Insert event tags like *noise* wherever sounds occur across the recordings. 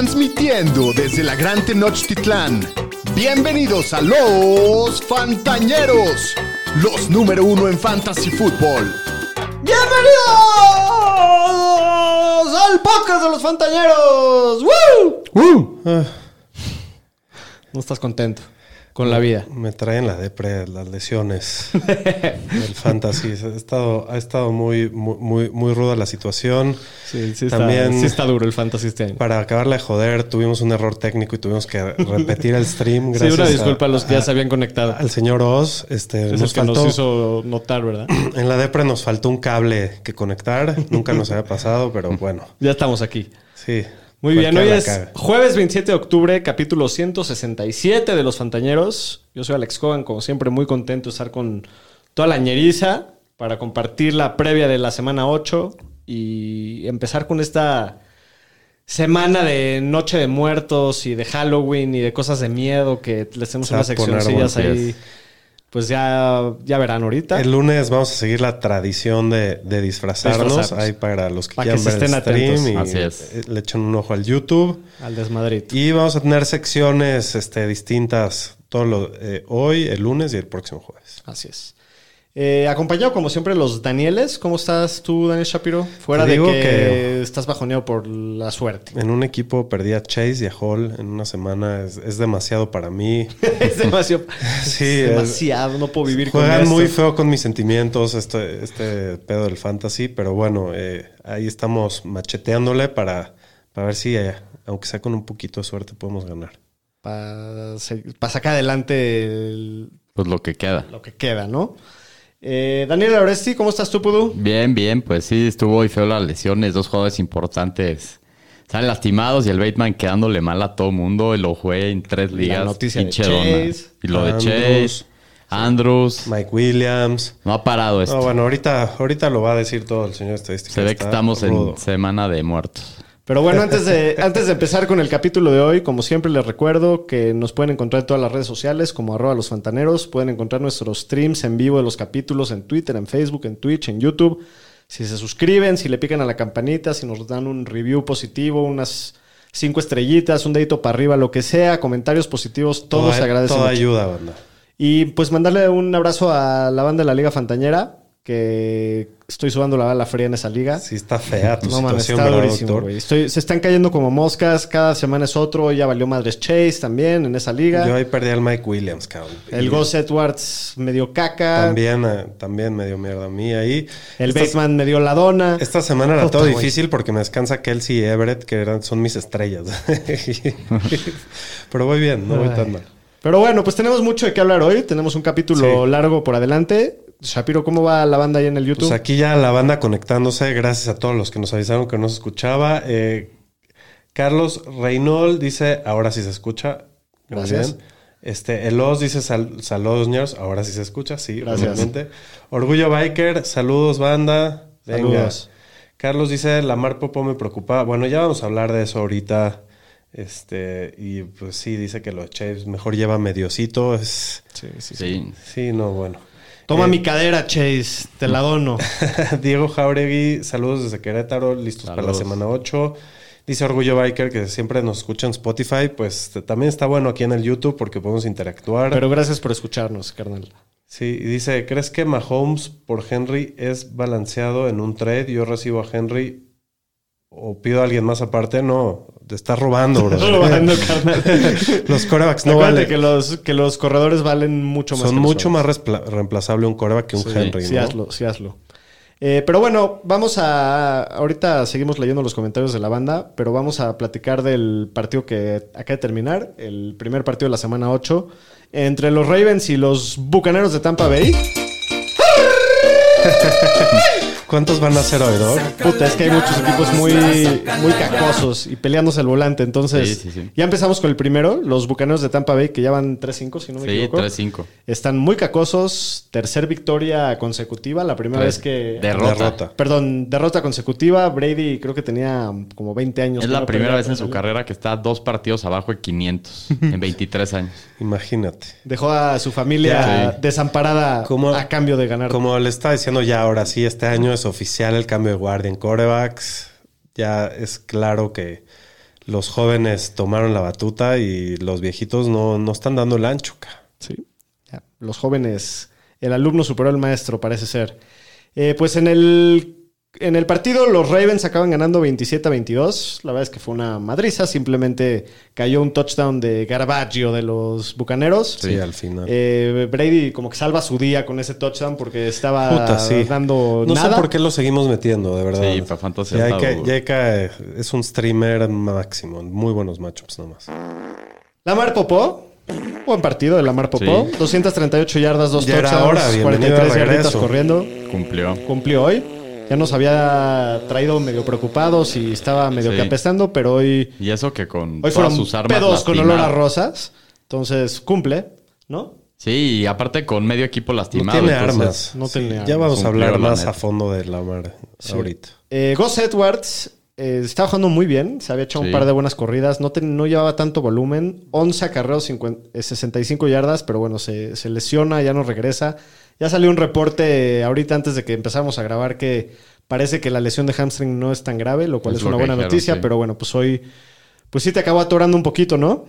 Transmitiendo desde la Gran Tenochtitlán. Bienvenidos a los Fantañeros, los número uno en Fantasy Football. ¡Bienvenidos al podcast de los Fantañeros! ¡Woo! Ah, No estás contento con la vida. me traen la depre, las lesiones *laughs* del fantasy. Ha estado, ha estado muy, muy, muy, muy ruda la situación. Sí, sí, También- está, sí está duro el fantasy este año. Para acabarla de joder, tuvimos un error técnico y tuvimos que repetir el stream. Sí, Gracias una disculpa a, a, los que ya se habían conectado. al señor Oz. Este, es el nos que faltó, nos hizo notar, ¿verdad? *clears throat* En la depre nos faltó un cable que conectar. Nunca nos había pasado, pero bueno. Ya estamos aquí. Sí. Muy bien, hoy es jueves 27 de octubre, capítulo 167 de Los Fantañeros. Yo soy Alex Cogan, como siempre, muy contento de estar con toda la ñeriza para compartir la previa de la semana 8 y empezar con esta semana de Noche de Muertos y de Halloween y de cosas de miedo que les tenemos unas seccioncillas ahí. Pues ya, ya verán ahorita. El lunes vamos a seguir la tradición de, de disfrazarnos. Disfrazarnos. Ahí para los que Para quieran que se ver el estén stream atentos. y Así es. eh, le echan un ojo al YouTube. Al desmadrito. Y vamos a tener secciones este, distintas todo lo, eh, hoy, el lunes y el próximo jueves. Así es. Eh, acompañado, como siempre, los Danieles. ¿Cómo estás tú, Daniel Shapiro? Fuera de que, que- estás bajoneado por la suerte. En un equipo perdí a Chase y a Hall en una semana. Es, es demasiado para mí. *laughs* es demasiado. *laughs* Sí, es es- demasiado. No puedo vivir con Juegan esto. muy feo con mis sentimientos este, este pedo del fantasy, pero bueno, eh, ahí estamos macheteándole para, para ver si, eh, aunque sea con un poquito de suerte, podemos ganar. Para sacar adelante el- Pues lo que queda. lo que queda, ¿no? Eh, Daniel Oresti, ¿cómo estás tú, Pudu? Bien, bien, pues sí, estuvo muy feo las lesiones. Dos jugadores importantes salen lastimados y el Bateman quedándole mal a todo mundo. Y lo jugué en tres ligas. noticia de Pinche dona. Chase. Y lo de. Chase. Andrews. Mike Williams. No ha parado esto. No, bueno, ahorita, ahorita lo va a decir todo el señor estadístico. Se ve que estamos rudo. en semana de muertos. Pero bueno, antes de, *laughs* antes de empezar con el capítulo de hoy, como siempre les recuerdo que nos pueden encontrar en todas las redes sociales como arroba los fantaneros. Pueden encontrar nuestros streams en vivo de los capítulos en Twitter, en Facebook, en Twitch, en YouTube. Si se suscriben, si le pican a la campanita, si nos dan un review positivo, unas cinco estrellitas, un dedito para arriba, lo que sea, comentarios positivos, todo Toda- se agradece Toda mucho. ayuda, banda. Y pues mandarle un abrazo a la banda de la Liga Fantañera, que estoy sudando la bala fría en esa liga. Sí está fea tu No situación, está ¿verdad, durísimo, güey. Se están cayendo como moscas. Cada semana es otro. Ya valió madres Chase también en esa liga. Yo ahí perdí al Mike Williams, cabrón. el Y Gus Edwards me dio caca. También, eh, también me dio mierda a mí ahí. El Esta- Bateman me dio la dona. Esta semana era todo difícil porque me descansa Kelsey y Everett, que eran, son mis estrellas. *laughs* Pero voy bien, no voy tan Ay. mal. Pero bueno, pues tenemos mucho de qué hablar hoy. Tenemos un capítulo Sí. largo por adelante. Shapiro, ¿cómo va la banda ahí en el YouTube? Pues aquí ya la banda conectándose, gracias a todos los que nos avisaron que no se escuchaba. Eh, Carlos Reynol dice, ahora sí se escucha. Muy Gracias. bien. Este, Elos dice, sal- saludos, ñeros. Ahora sí se escucha, sí, Gracias. obviamente. Orgullo Biker, saludos, banda. Venga. Saludos. Carlos dice, la Mar Popo me preocupa. Bueno, ya vamos a hablar de eso ahorita. Este, y pues sí, dice que lo de Chase mejor lleva mediocito. Es, Sí, sí, sí. Sí. sí, no, bueno. Toma Eh, mi cadera, Chase. Te la dono. *laughs* Diego Jauregui, saludos desde Querétaro, listos para la semana 8. Dice Orgullo Biker que siempre nos escucha en Spotify, pues también está bueno aquí en el YouTube porque podemos interactuar. Pero gracias por escucharnos, carnal. sí, y dice, ¿crees que Mahomes por Henry es balanceado en un trade? Yo recibo a Henry o pido a alguien más aparte. No, te estás robando, *laughs* bro. Robando, *laughs* carnal. Los corebacks no Acuérdate valen. que los, que los corredores valen mucho más. Son que los mucho más reemplazable un coreback que un Sí, Henry, sí ¿no? hazlo, sí hazlo. Eh, pero bueno, vamos a. Ahorita seguimos leyendo los comentarios de la banda, pero vamos a platicar del partido que acaba de terminar, el primer partido de la semana 8, entre los Ravens y los Bucaneros de Tampa Bay. *laughs* ¿Cuántos van a ser hoy, Doc? Puta, es que hay muchos equipos muy, muy cacosos y peleándose el volante. Entonces, Sí, sí, sí. ya empezamos con el primero, los Bucaneros de Tampa Bay, que ya van 3-5, si no me Sí, equivoco. 3-5. Están muy cacosos, tercer victoria consecutiva, la primera Tres. vez que... Derrota. Derrota. Perdón, derrota consecutiva. Brady creo que tenía como 20 años. Es la primera vez en su carrera que está dos partidos abajo de 500 en 23 años. *laughs* Imagínate. Dejó a su familia sí. desamparada Como- a cambio de ganar. Como le estaba diciendo ya ahora sí, este año es oficial el cambio de guardia en corebacks. Ya es claro que los jóvenes tomaron la batuta y los viejitos no, no están dando el ancho. Sí. Los jóvenes, el alumno superó al maestro, parece ser. Eh, pues en el, en el partido los Ravens acaban ganando 27 a 22. La verdad es que fue una madriza. Simplemente cayó un touchdown de Garbaggio de los Bucaneros. Sí, al final. Eh, Brady como que salva su día con ese touchdown porque estaba Puta, sí. dando no nada. sé por qué lo seguimos metiendo, de verdad. Sí, para fantasy Ya hay está que- duro. ya hay que- es un streamer máximo. Muy buenos matchups nomás. Lamar Popó. Buen partido de Lamar Popó. Sí. 238 yardas, dos Ya era touchdowns, hora, bienvenido 43 de yarditas corriendo. Cumplió. cumplió hoy. Ya nos había traído medio preocupados y estaba medio Sí. que apestando, pero hoy, Y eso que con hoy todas fueron sus armas pedos con olor a rosas. Entonces cumple, ¿no? Sí, y aparte con medio equipo No lastimado. tiene entonces- armas. no tiene Ya armas. vamos a hablar la más a fondo de Lamar ahorita. Eh, Gus Edwards eh, estaba jugando muy bien. Se había echado un Sí. par de buenas corridas. No, ten- no llevaba tanto volumen. 11 acarreos, 50 eh, 65 yardas, pero bueno, se, se lesiona, ya no regresa. Ya salió un reporte ahorita antes de que empezamos a grabar que parece que la lesión de hamstring no es tan grave, lo cual Es es, lo una buena dijeron, noticia, sí. pero bueno, pues hoy pues sí te acabó atorando un poquito, ¿no?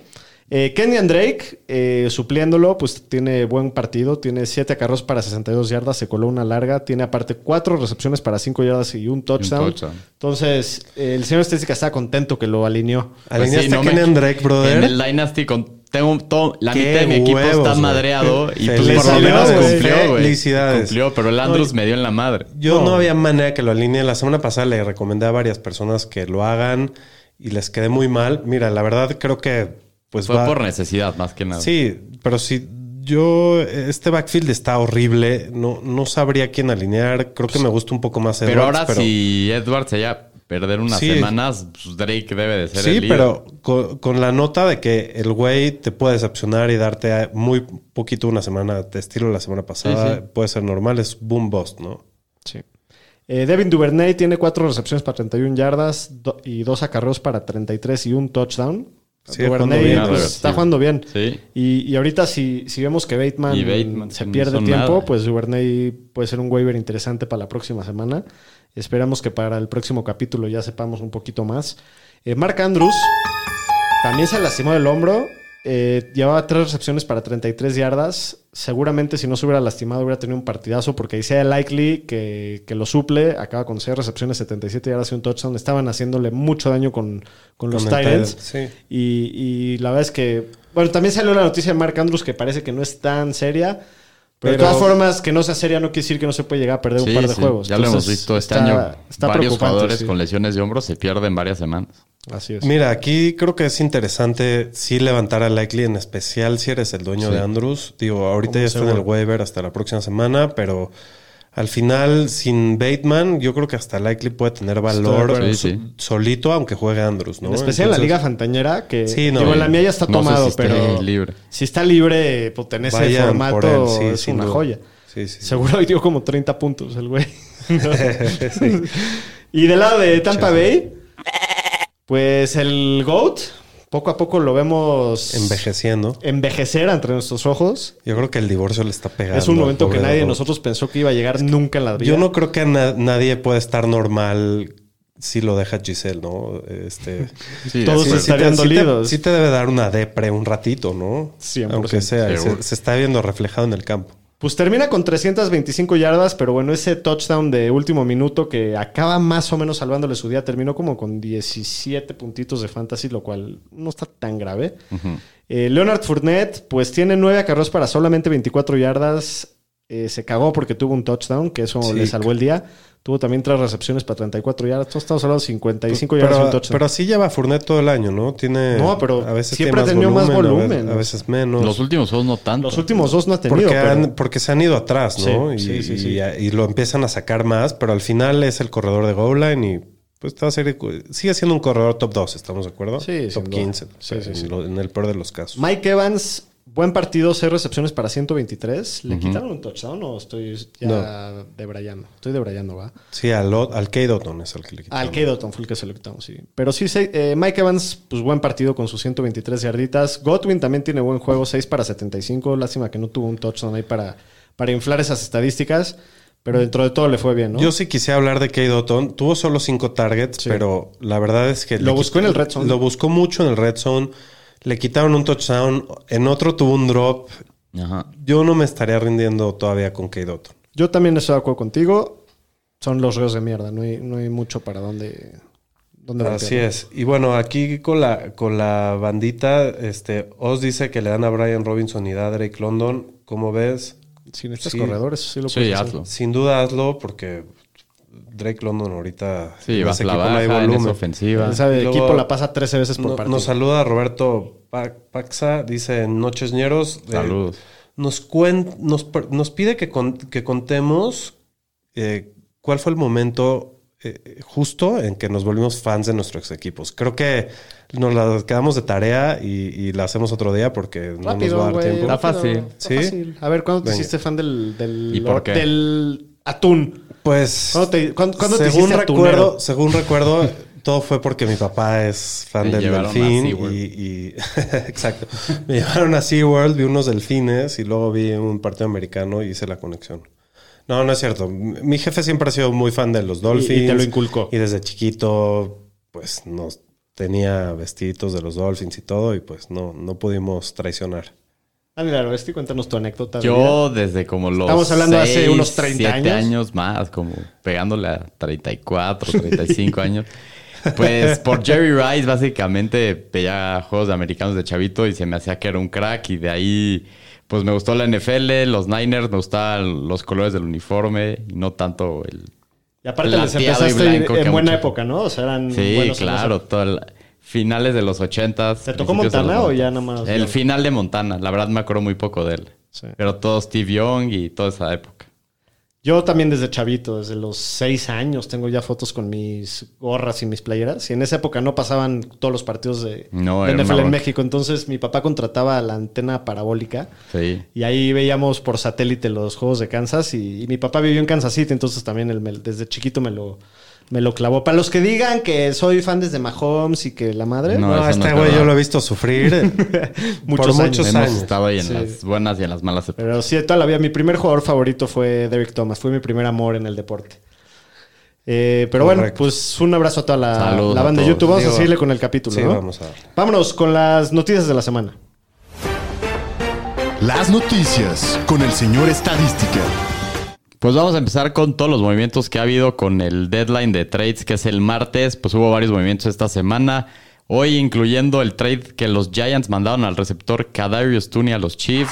Eh, Kenyan Drake, eh, supliéndolo, pues tiene buen partido. Tiene 7 acarreos para 62 yardas, se coló una larga. Tiene aparte 4 recepciones para 5 yardas y un touchdown. touchdown. Entonces, eh, el señor Estadística está contento que lo alineó. Pues Alineaste sí, a no me- Kenyan Drake, brother. En el Dynasty con, tengo todo, la mitad de mi equipo huevos, está madreado *laughs* y pues por lo menos cumplió, güey. Felicidades. Cumplió, pero el Andrews me dio en la madre. Yo no. No. había manera que lo alinee. La semana pasada le recomendé a varias personas que lo hagan y les quedé muy mal. Mira, la verdad creo que pues Fue va- por necesidad más que nada. Sí, pero si yo este backfield está horrible, no no sabría quién alinear. Creo que me gusta un poco más pero Edwards, ahora si Edwards se haya perder unas Sí. semanas, pues Drake debe de ser Sí, el líder. pero con, con la nota de que el güey te puede decepcionar y darte muy poquito una semana, de estilo la semana pasada, Sí, sí. puede ser normal, es boom bust, ¿no? Sí. Eh, Devin Duvernay tiene 4 recepciones para 31 yardas do- y 2 acarreos para 33 y un touchdown. Sigue jugando pues, está Sí. jugando bien. Sí. Y, y ahorita si, si vemos que Bateman, Y Bateman se pierde tiempo, nada. pues Duvernay puede ser un waiver interesante para la próxima semana. Esperamos que para el próximo capítulo ya sepamos un poquito más. Eh, Mark Andrews también se lastimó del hombro. Eh, llevaba tres recepciones para 33 yardas. Seguramente si no se hubiera lastimado hubiera tenido un partidazo porque decía Likely que, que lo suple. Acaba con 6 recepciones, 77 yardas y un touchdown. Estaban haciéndole mucho daño con, con los Titans. Sí. Y, y la verdad es que, bueno, también salió la noticia de Mark Andrews que parece que no es tan seria. Pero, de todas formas, que no sea seria no quiere decir que no se puede llegar a perder un par de sí. juegos. Ya lo hemos visto este está- año. Está Varios jugadores sí. con lesiones de hombro se pierden varias semanas. Así es. Mira, aquí creo que es interesante sí levantar a Likely, en especial si eres el dueño Sí. de Andrews. Digo, ahorita ya está en el waiver hasta la próxima semana, pero al final, sin Bateman, yo creo que hasta Likely puede tener valor. Sí, sí. solito, aunque juegue Andrews, ¿no? en especial en la Entonces, Liga Fantañera, que Sí, no. digo, en la mía ya está No tomado, si pero libre. si está libre, pues en ese Vayan formato es una duda. joya. Sí, sí, sí. Seguro hoy dio como 30 puntos el güey. *laughs* *laughs* Sí. Y del lado de Tampa Bay, pues el GOAT, poco a poco lo vemos Envejeciendo. envejecer entre nuestros ojos. Yo creo que el divorcio le está pegando. Es un momento que nadie de nosotros pensó que iba a llegar nunca en la vida. Yo no creo que na- nadie puede estar normal si lo deja Giselle, ¿no? Este, *laughs* Sí, Todos acuerdo. estarían sí te- dolidos. Sí te debe dar una depre un ratito, ¿no? 100%. Aunque sea, se, se está viendo reflejado en el campo. Pues termina con 325 yardas, pero bueno, ese touchdown de último minuto que acaba más o menos salvándole su día, terminó como con 17 puntitos de fantasy, lo cual no está tan grave. Eh, Leonard Fournette, pues tiene 9 acarreos para solamente 24 yardas. Eh, se cagó porque tuvo un touchdown, que eso Sí, le salvó el día. Tuvo también tres recepciones para 34 yardas. Todos estamos hablando de 55 pero, yardas touchdown. pero así lleva Fournette todo el año, ¿no? Tiene. No, pero a veces siempre tiene ha tenido más volumen. A veces, menos. Los últimos juegos no tanto. Los últimos dos no ha tenido. porque, pero- han- porque se han ido atrás, ¿no? Sí, y, sí, sí, sí. y- y lo empiezan a sacar más, pero al final es el corredor de goal line y pues te va a ser, sigue siendo un corredor top 2, ¿estamos de acuerdo? Sí, top sin duda. 15, Sí, sí, en, sí. lo- en el peor de los casos. Mike Evans, buen partido, 6 recepciones para 123. ¿Le quitaron un touchdown o estoy ya debrayando? Estoy debrayando, ¿va? Sí, al, al Kate Otton es el que le quitaron. Al K. Dotton fue el que se lo quitamos, sí. Pero sí, eh, Mike Evans, pues buen partido con sus 123 yarditas. Godwin también tiene buen juego, 6 para 75. Lástima que no tuvo un touchdown ahí para, para inflar esas estadísticas. Pero dentro de todo le fue bien, ¿no? Yo sí quisiera hablar de Kate Otton. Tuvo solo cinco targets, pero la verdad es que... Lo buscó en el red zone. Lo buscó mucho en el red zone. Le quitaron un touchdown. En otro tuvo un drop. Ajá. Yo no me estaría rindiendo todavía con Kate Otton. Yo también estoy de acuerdo contigo. Son los reos de mierda. No hay, no hay mucho para dónde. dónde Así es. Y bueno, aquí con la, con la bandita, este, Oz dice que le dan a Brian Robinson y da a Drake London. ¿Cómo ves? Si necesitas Sí. corredores, sí lo Sí, puedes hacer. hazlo. Sin duda hazlo porque Drake London ahorita Sí, vas la equipo no hay baja en volumen. ofensiva. Luego- equipo la pasa 13 veces por No- partido. nos saluda Roberto Pa- Paxa, dice Noches Ñeros. eh, Saludos. nos, cuen- nos, nos pide que, con- que contemos eh, cuál fue el momento eh, justo en que nos volvimos fans de nuestros equipos. Creo que nos la quedamos de tarea y, y la hacemos otro día porque no nos va a dar tiempo. Está fácil. está ¿Sí? fácil. A ver, ¿cuándo te Venga. hiciste fan del, del, ¿Y por qué? del atún? Pues, ¿Cuándo te, cuándo- cuándo te según hiciste recuerdo, según recuerdo, todo fue porque mi papá es fan Me del llevaron a delfín SeaWorld. y, y- *laughs* exacto. Me llevaron a SeaWorld, vi unos delfines y luego vi un partido americano y hice la conexión. No, no es cierto. Mi jefe siempre ha sido muy fan de los Dolphins. Y- y te lo inculcó. Y desde chiquito, pues nos tenía vestiditos de los Dolphins y todo, y pues no, no pudimos traicionar. Daniel Aroesti, cuéntanos tu anécdota. vida. Yo desde como los Estamos hablando de hace seis, unos 30 siete años. más, como pegándole a 34, 35 *laughs* años. Pues por Jerry Rice básicamente veía juegos de americanos de chavito y se me hacía que era un crack y de ahí pues me gustó la NFL, los Niners, me gustaban los colores del uniforme y no tanto el... Y aparte les empezaste en buena mucho. época, ¿no? O sea, eran Sí, claro, todo el- finales de los 80 ¿Te tocó Montana o ya nada más? El final de Montana, la verdad me acuerdo muy poco de él. Sí. Pero todo Steve Young y toda esa época. Yo también desde chavito, desde los seis años, tengo ya fotos con mis gorras y mis playeras. Y en esa época no pasaban todos los partidos de, No, de NFL en. México. Entonces mi papá contrataba la antena parabólica Sí. y ahí veíamos por satélite los juegos de Kansas. Y, y mi papá vivió en Kansas City, entonces también él me- desde chiquito me lo, me lo clavó. Para los que digan que soy fan desde Mahomes y que la madre, No, este es güey yo lo he visto sufrir *laughs* Muchos por años. muchos años. estado ahí en Sí. las buenas y en las malas épocas. Pero sí, de toda la vida. Mi primer jugador favorito fue Derek Thomas. Fue mi primer amor en el deporte. Eh, pero bueno, pues un abrazo a toda la, banda de. YouTube. Vamos Digo, a seguirle con el capítulo, Sí, ¿no? vamos a darle. Vámonos con las noticias de la semana. Las noticias con el señor Estadística. Pues vamos a empezar con todos los movimientos que ha habido con el deadline de trades, que es el martes. Pues hubo varios movimientos esta semana. Hoy, incluyendo el trade que los Giants mandaron al receptor Kadarius Tooney a los Chiefs.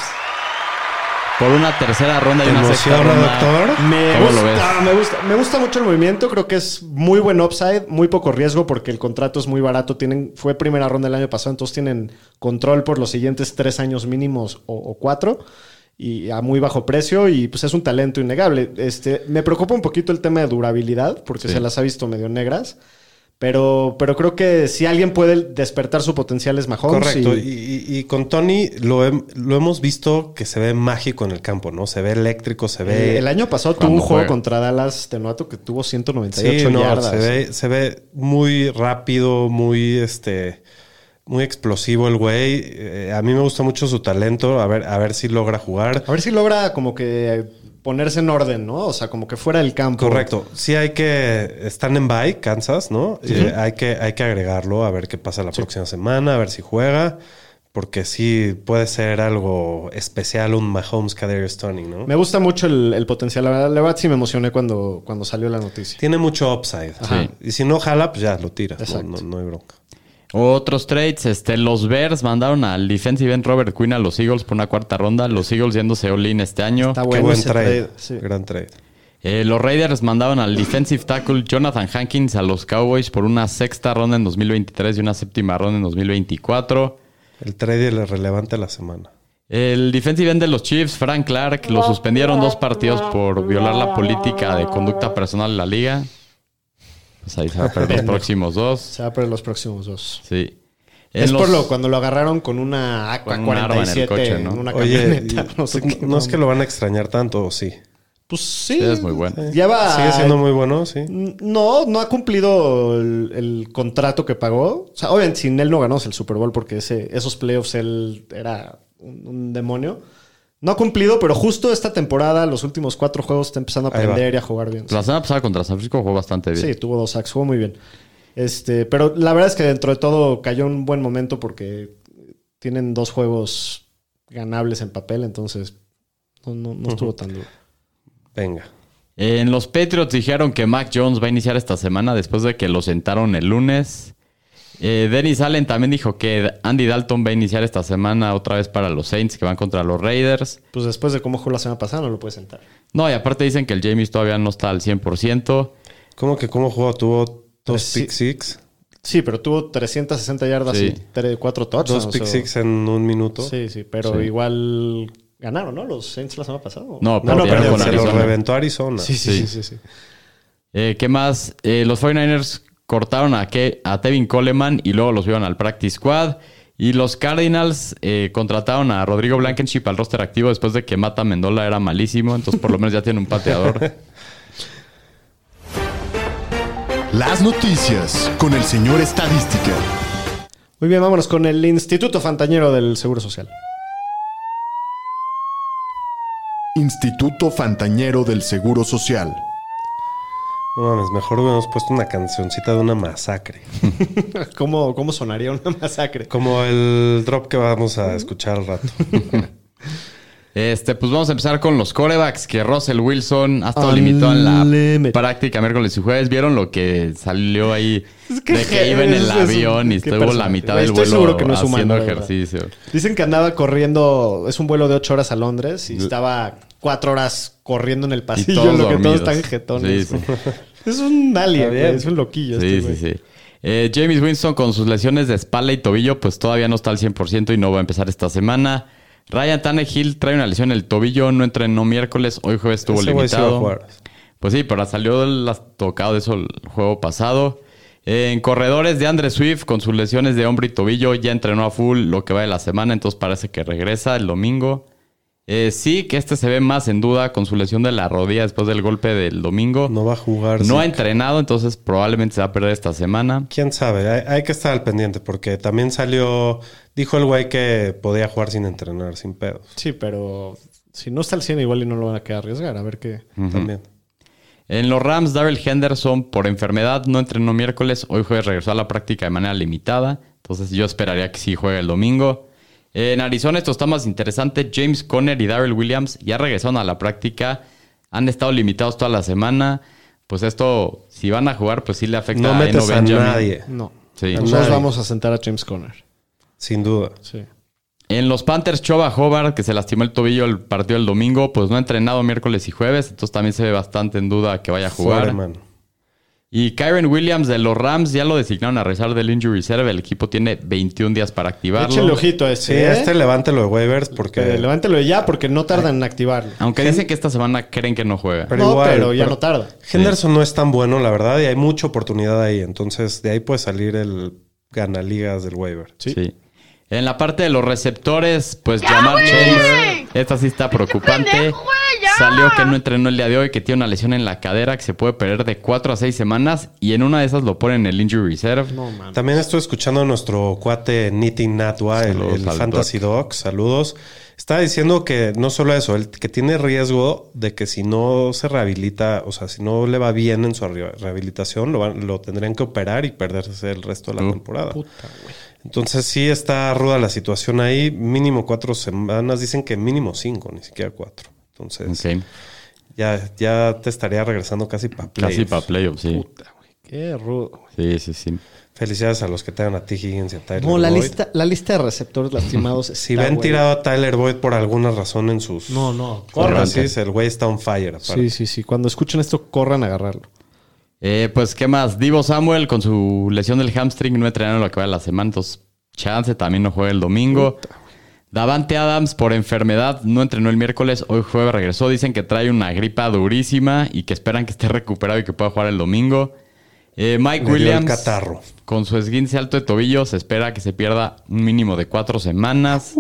Por una tercera ronda y ¿Te una sexta ronda. doctor? Me ¿Cómo lo ves? gusta, me gusta, me gusta mucho el movimiento. Creo que es muy buen upside, muy poco riesgo porque el contrato es muy barato. Tienen, fue primera ronda el año pasado, entonces tienen control por los siguientes tres años mínimos o, o cuatro y a muy bajo precio y pues es un talento innegable. Este, me preocupa un poquito el tema de durabilidad porque Sí. se las ha visto medio negras. Pero, pero creo que si alguien puede despertar su potencial es Mahomes. Correcto. y- Y, y- y con Tony lo, lo hemos visto que se ve mágico en el campo, ¿no? Se ve eléctrico, se ve... Eh, el año pasado tuvo un juego contra Dallas de novato que tuvo 198 Sí, no, yardas. se ve, se ve muy rápido, muy este muy explosivo el güey. Eh, a mí me gusta mucho su talento. A ver, a ver si logra jugar. A ver si logra como que ponerse en orden, ¿no? O sea, como que fuera del campo. Correcto. Sí hay que... Están en bye, Kansas, ¿no? Eh, hay, que, hay que agregarlo a ver qué pasa la próxima semana, a ver si juega. Porque sí puede ser algo especial un Mahomes Kadarius Tony, ¿no? Me gusta mucho el, el potencial. La verdad, la verdad sí me emocioné cuando, cuando salió la noticia. Tiene mucho upside. Ajá. Y si no jala, pues ya lo tiras. No, Exacto. no, no hay bronca. Otros trades, este, los Bears mandaron al defensive end Robert Quinn a los Eagles por una cuarta ronda. Los Eagles yéndose all-in este año. Está Qué buen ese trade. trade, sí. Gran trade. Eh, los Raiders mandaron al defensive tackle Jonathan Hankins a los Cowboys por una sexta ronda en 2023 y una séptima ronda en 2024. El trade relevante de la semana. El defensive end de los Chiefs, Frank Clark, lo suspendieron dos partidos por violar la política de conducta personal de la liga. Pues ahí se va a perder los próximos dos. Se va a perder los próximos dos. Sí. En Es los- por lo cuando lo agarraron con una Con un arma en el AK-47 coche, en, ¿no? una camioneta. no sé qué. no es que lo van a extrañar tanto, ¿o sí? Pues sí. Sí, es muy bueno. Lleva... Sigue siendo muy bueno, sí. No, no ha cumplido el, el contrato que pagó. O sea, obviamente sin él no ganó el Super Bowl porque ese, esos playoffs él era un, un demonio. No ha cumplido, pero justo esta temporada, los últimos cuatro juegos, está empezando a aprender y a jugar bien. La semana pasada contra San Francisco jugó bastante bien. Sí, tuvo dos sacks, jugó muy bien. Este, pero la verdad es que dentro de todo cayó un buen momento porque tienen dos juegos ganables en papel, entonces no, no- no estuvo tan duro. Venga. En los Patriots dijeron que Mac Jones va a iniciar esta semana después de que lo sentaron el lunes. Eh, Dennis Allen también dijo que Andy Dalton va a iniciar esta semana otra vez para los Saints que van contra los Raiders. Pues después de cómo jugó la semana pasada, no lo puedes sentar. No, y aparte dicen que el James todavía no está al 100%. ¿Cómo que cómo jugó? Tuvo dos sí. pick six. Sí, pero tuvo 360 yardas Sí. y tre- cuatro touchdowns. Dos pick o- six en un minuto. Sí, sí, pero Sí. igual ganaron, ¿no? Los Saints la semana pasada. No, no, perdieron. con Se lo reventó Arizona. Sí, sí, Sí. sí, sí, sí. Eh, ¿Qué más? Eh, los 49ers cortaron a, Ke- a Tevin Coleman y luego los vieron al Practice Squad. Y los Cardinals eh, contrataron a Rodrigo Blankenship al roster activo después de que Mata Mendola era malísimo. Entonces, por lo menos ya tiene un pateador. *laughs* Las noticias con el señor Estadística. Muy bien, vámonos con el Instituto Fantañero del Seguro Social. Instituto Fantañero del Seguro Social. No mames, mejor hubiéramos puesto una cancioncita de una masacre. *laughs* ¿Cómo, ¿Cómo sonaría una masacre? Como el drop que vamos a escuchar al rato. *laughs* Este, pues vamos a empezar con los corebacks, que Russell Wilson ha estado limitado en la práctica miércoles y jueves. ¿Vieron lo que salió ahí Es que de que iba en el es- es un- avión y estuvo la mitad del Estoy vuelo seguro que no es humano, haciendo ejercicio? Dicen que andaba corriendo, es un vuelo de ocho horas a Londres y estaba cuatro horas corriendo en el pasillo, lo que todos están jetones. Sí, sí. *laughs* Es un alien, güey, es un loquillo. Sí, este sí, güey. sí. Eh, James Winston con sus lesiones de espalda y tobillo, pues todavía no está al 100% y no va a empezar esta semana. Ryan Tannehill trae una lesión en el tobillo, no entrenó miércoles, hoy jueves estuvo Ese limitado. pues sí, pero salió el tocado de eso el juego pasado. Eh, en corredores de Andre Swift con sus lesiones de hombro y tobillo ya entrenó a full lo que va de la semana, entonces parece que regresa el domingo. Eh, sí, que este se ve más en duda con su lesión de la rodilla después del golpe del domingo. No va a jugar. No ha entrenado, entonces probablemente se va a perder esta semana. Quién sabe, hay, hay que estar al pendiente porque también salió, dijo el güey que podía jugar sin entrenar, sin pedos. Sí, pero si no está al 100 igual y no lo van a quedar arriesgar. A ver qué. También. En los Rams, Daryl Henderson, por enfermedad, no entrenó miércoles. Hoy jueves regresó a la práctica de manera limitada. Entonces yo esperaría que sí juegue el domingo. En Arizona esto está más interesante. James Conner y Daryl Williams ya regresaron a la práctica. Han estado limitados toda la semana. Pues esto, si van a jugar, pues sí le afecta No a Eno metes a Benjamin. nadie, No. Sí. Nosotros Nadie. vamos a sentar a James Conner. sin duda. Sí. En los Panthers, Choba Hobart, que se lastimó el tobillo el partido el domingo, pues no ha entrenado miércoles y jueves. Entonces también se ve bastante en duda que vaya a jugar. Foreman. Y Kyron Williams de los Rams ya lo designaron a rezar del injury reserve. El equipo tiene 21 días para activarlo. Échenle ojito a Sí, este. ¿eh? este levántelo de waivers Que porque... levántelo ya porque no tardan en activarlo. Aunque dicen que esta semana creen que no juega. Pero no, igual, pero ya pero- no tarda. Henderson no es tan bueno, la verdad, y hay mucha oportunidad ahí. Entonces, de ahí puede salir el gana ligas del waiver. Sí. Sí. En la parte de los receptores, pues Jamar Chase, esta sí está preocupante. pendejo, güey, ya! Salió que no entrenó el día de hoy, que tiene una lesión en la cadera que se puede perder de 4 a 6 semanas y en una de esas lo ponen en el injury reserve. No. También estoy escuchando a nuestro cuate Nitin Natwa, el, Saludos el al Fantasy Doc. Saludos. Está diciendo que no solo eso, el, que tiene riesgo de que si no se rehabilita, o sea, si no le va bien en su re- rehabilitación, lo, van- lo tendrían que operar y perderse el resto de la Uh. temporada. Puta, güey. Entonces sí está ruda la situación ahí. Mínimo cuatro semanas. Dicen que mínimo cinco, ni siquiera cuatro. Entonces ya, ya te estaría regresando casi para Casi para playoffs, sí. Puta, güey. Qué rudo. güey. Sí, sí, sí. Felicidades a los que tengan a T. Higgins y a Tyler No, la Boyd. lista, la lista de receptores lastimados *laughs* Si ven güey. tirado a Tyler Boyd por alguna razón en sus No, no. corran, Corran. el güey está on fire. aparte. Sí, sí, sí. Cuando escuchen esto, corran a agarrarlo. Eh, pues, ¿qué más? Divo Samuel con su lesión del hamstring no entrenaron lo que va de la semana. Entonces, Chance también no juega el domingo. Davante Adams por enfermedad no entrenó el miércoles. Hoy jueves regresó. Dicen que trae una gripa durísima y que esperan que esté recuperado y que pueda jugar el domingo. Eh, Mike Williams catarro. con su esguince alto de tobillo se espera que se pierda un mínimo de cuatro semanas.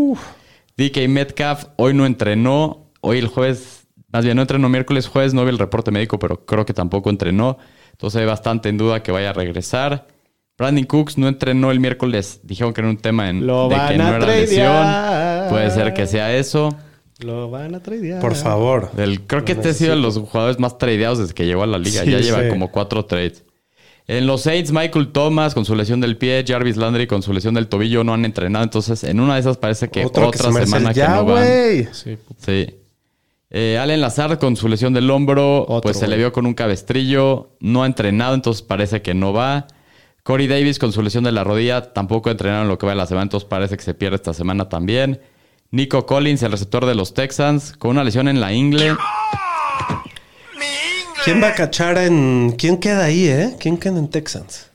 DK Metcalf hoy no entrenó. Hoy el jueves, más bien no entrenó miércoles, jueves no vi el reporte médico, pero creo que tampoco entrenó. Entonces hay bastante en duda que vaya a regresar. Brandon Cooks no entrenó el miércoles. Dijeron que era un tema en, Lo de van que no a era tradear. lesión. Puede ser que sea eso. Lo van a tradear. Por favor. Creo que este ha sido de los jugadores más tradeados desde que llegó a la liga. Sí, ya lleva sí. como cuatro trades. En los Saints, Michael Thomas con su lesión del pie, Jarvis Landry con su lesión del tobillo no han entrenado. Entonces, en una de esas parece que Otro que otra se semana que no van. Sí. Sí. Eh, Allen Lazard con su lesión del hombro, Otro, pues se le vio con un cabestrillo, no ha entrenado, entonces parece que no va. Corey Davis con su lesión de la rodilla, tampoco entrenaron lo que va de la semana, entonces parece que se pierde esta semana también. Nico Collins, el receptor de los Texans, con una lesión en la ingle. ¿Quién va a cachar en. ¿Quién queda ahí, eh? ¿Quién queda en Texans?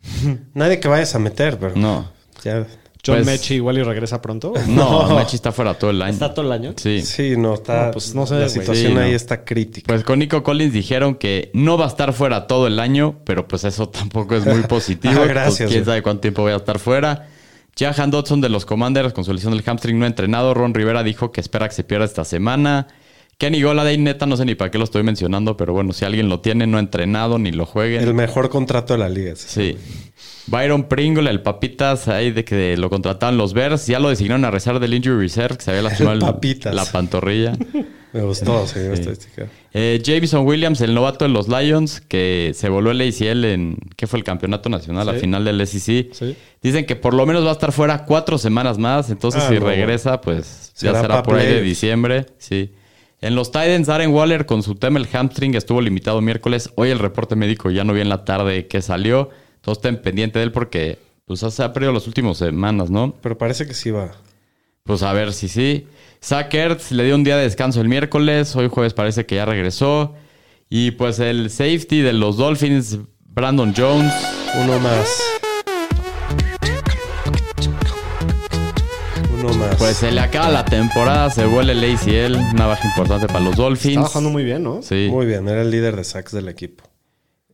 *laughs* Nadie que vayas a meter, pero. No. Ya. John Pues- Mechie igual y regresa pronto. No, *laughs* Mechi está fuera todo el año. ¿Está todo el año? Sí. Sí, no, está. No, pues no sé, La situación Sí, no. ahí está crítica. Pues con Nico Collins dijeron que no va a estar fuera todo el año, pero pues eso tampoco es muy *laughs* positivo. Ah, Entonces, gracias, Quién sabe cuánto tiempo voy a estar fuera. Jahan Dodson de los Commanders con su lesión del hamstring no ha entrenado. Ron Rivera dijo que espera que se pierda esta semana. Kenny Goladay, neta, no sé ni para qué lo estoy mencionando, pero bueno, si alguien lo tiene, no ha entrenado ni lo jueguen. El mejor contrato de la liga. ese. Sí. Byron Pringle, el papitas, ahí de que lo contrataron los Bears, ya lo designaron a rezar del injury reserve, que se había lastimado *laughs* el- Papitas. la pantorrilla. *laughs* Me gustó, sí, estadística. Eh, Jameson Williams, el novato de los Lions, que se voló el ACL en, ¿qué fue el campeonato nacional? La Sí. final del SEC. Sí. Dicen que por lo menos va a estar fuera cuatro semanas más. Entonces, Ah, si no. regresa, pues ya Será será por ahí de diciembre. Sí. En los Titans, Aaron Waller con su tema el hamstring estuvo limitado miércoles. Hoy el reporte médico ya no vi en la tarde que salió. Todos estén pendiente de él porque pues se ha perdido las últimas semanas, ¿no? Pero parece que sí va. Pues a ver si sí. Zach Ertz le dio un día de descanso el miércoles. Hoy jueves parece que ya regresó. Y pues el safety de los Dolphins, Brandon Jones. Uno más. Pues se le acaba la temporada, se vuelve el ACL. Una baja importante para los Dolphins. Está bajando muy bien, ¿no? Sí. Muy bien, era el líder de sacks del equipo.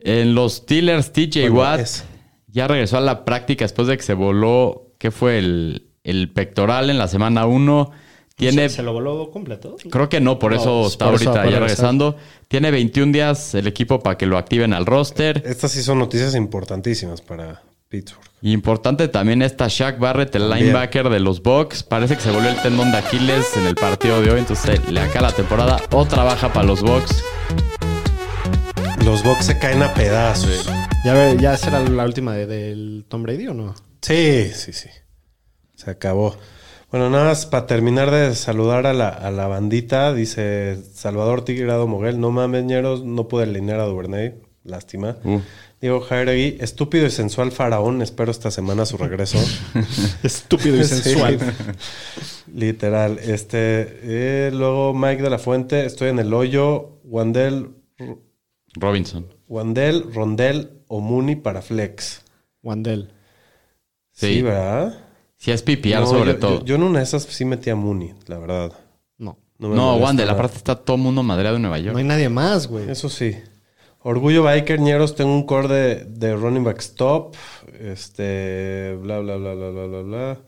En los Steelers, TJ Bueno, Watt es. ya regresó a la práctica después de que se voló, ¿qué fue? El, el pectoral en la semana 1. Tiene, ¿Se, lo voló completo? creo que no, por No, eso pues está por ahorita ya regresando. Tiene 21 días el equipo para que lo activen al roster. Estas sí son noticias importantísimas para Pittsburgh. Importante también está Shaq Barrett, el linebacker de los Bucks. Parece que se volvió el tendón de Aquiles en el partido de hoy, entonces le acaba la temporada. Otra baja para los Bucks. Los Bucks se caen a pedazos. ¿Ya, ve- ya será la última de- del Tom Brady o no? Sí, sí, sí. Se acabó. Bueno, nada más para terminar de saludar a la, a la bandita, dice Salvador Tigrado Moguel, no mames, ñeros, no pude alinear a Duvernay, lástima. Uh. Diego Jairegui, estúpido y sensual faraón, espero esta semana su regreso. *laughs* Estúpido y Sí. sensual. Literal. Este, eh, luego Mike de la Fuente, estoy en el hoyo, Wandel, Robinson. Wandel, Rondel o Muni para Flex. Wandel. Sí, Sí. ¿verdad? Si es PPR No, sobre yo, todo. Yo, yo en una de esas sí metí a Mooney, la verdad. No. no, molesta Wandel, aparte está todo mundo madreado en Nueva York. No hay nadie más, güey. Eso sí. Orgullo Biker, ñeros, tengo un core de, de running back stop. Este, bla, bla, bla, bla, bla, bla, bla.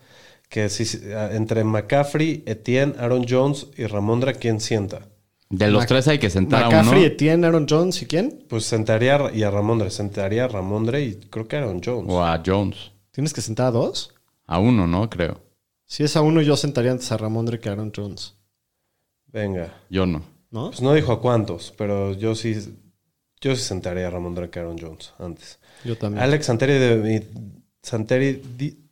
Que si, si- ah, entre McCaffrey, Etienne, Aaron Jones y Ramondra, ¿quién sienta? De los Mac- tres hay que sentar a McCaffrey, uno. Etienne, Aaron Jones y quién? Pues sentaría a- y a Ramondre. Sentaría a Ramondre y creo que a Aaron Jones. O a Jones. ¿Tienes que sentar a dos? A uno, ¿no? Creo. Si es a uno, yo sentaría antes a Ramondre que a Aaron Jones. Venga. Yo no. ¿No? Pues no dijo a cuántos, pero yo sí, yo sí sentaría a Ramondre que a Aaron Jones antes. Yo también. Alex Santeri de mi- Santeri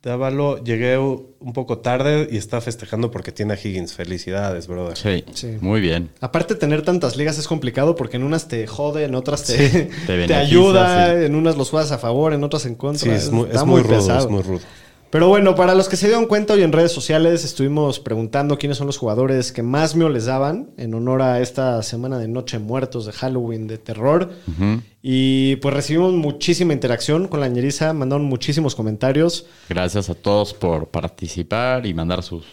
Dávalo, llegué un poco tarde y está festejando porque tiene a Higgins. Felicidades, brother. Sí. Sí. Muy bien. Aparte, tener tantas ligas es complicado porque en unas te jode, en otras te, te *laughs* ayuda, sí. en unas los juegas a favor, en otras en contra. Sí, es muy, Está es muy rudo, pesado. es muy rudo. Pero bueno, para los que se dieron cuenta hoy en redes sociales, estuvimos preguntando quiénes son los jugadores que más miedo les daban en honor a esta semana de Noche Muertos, de Halloween, de terror. Y pues recibimos muchísima interacción con la ñeriza, mandaron muchísimos comentarios. Gracias a todos por participar y mandar sus.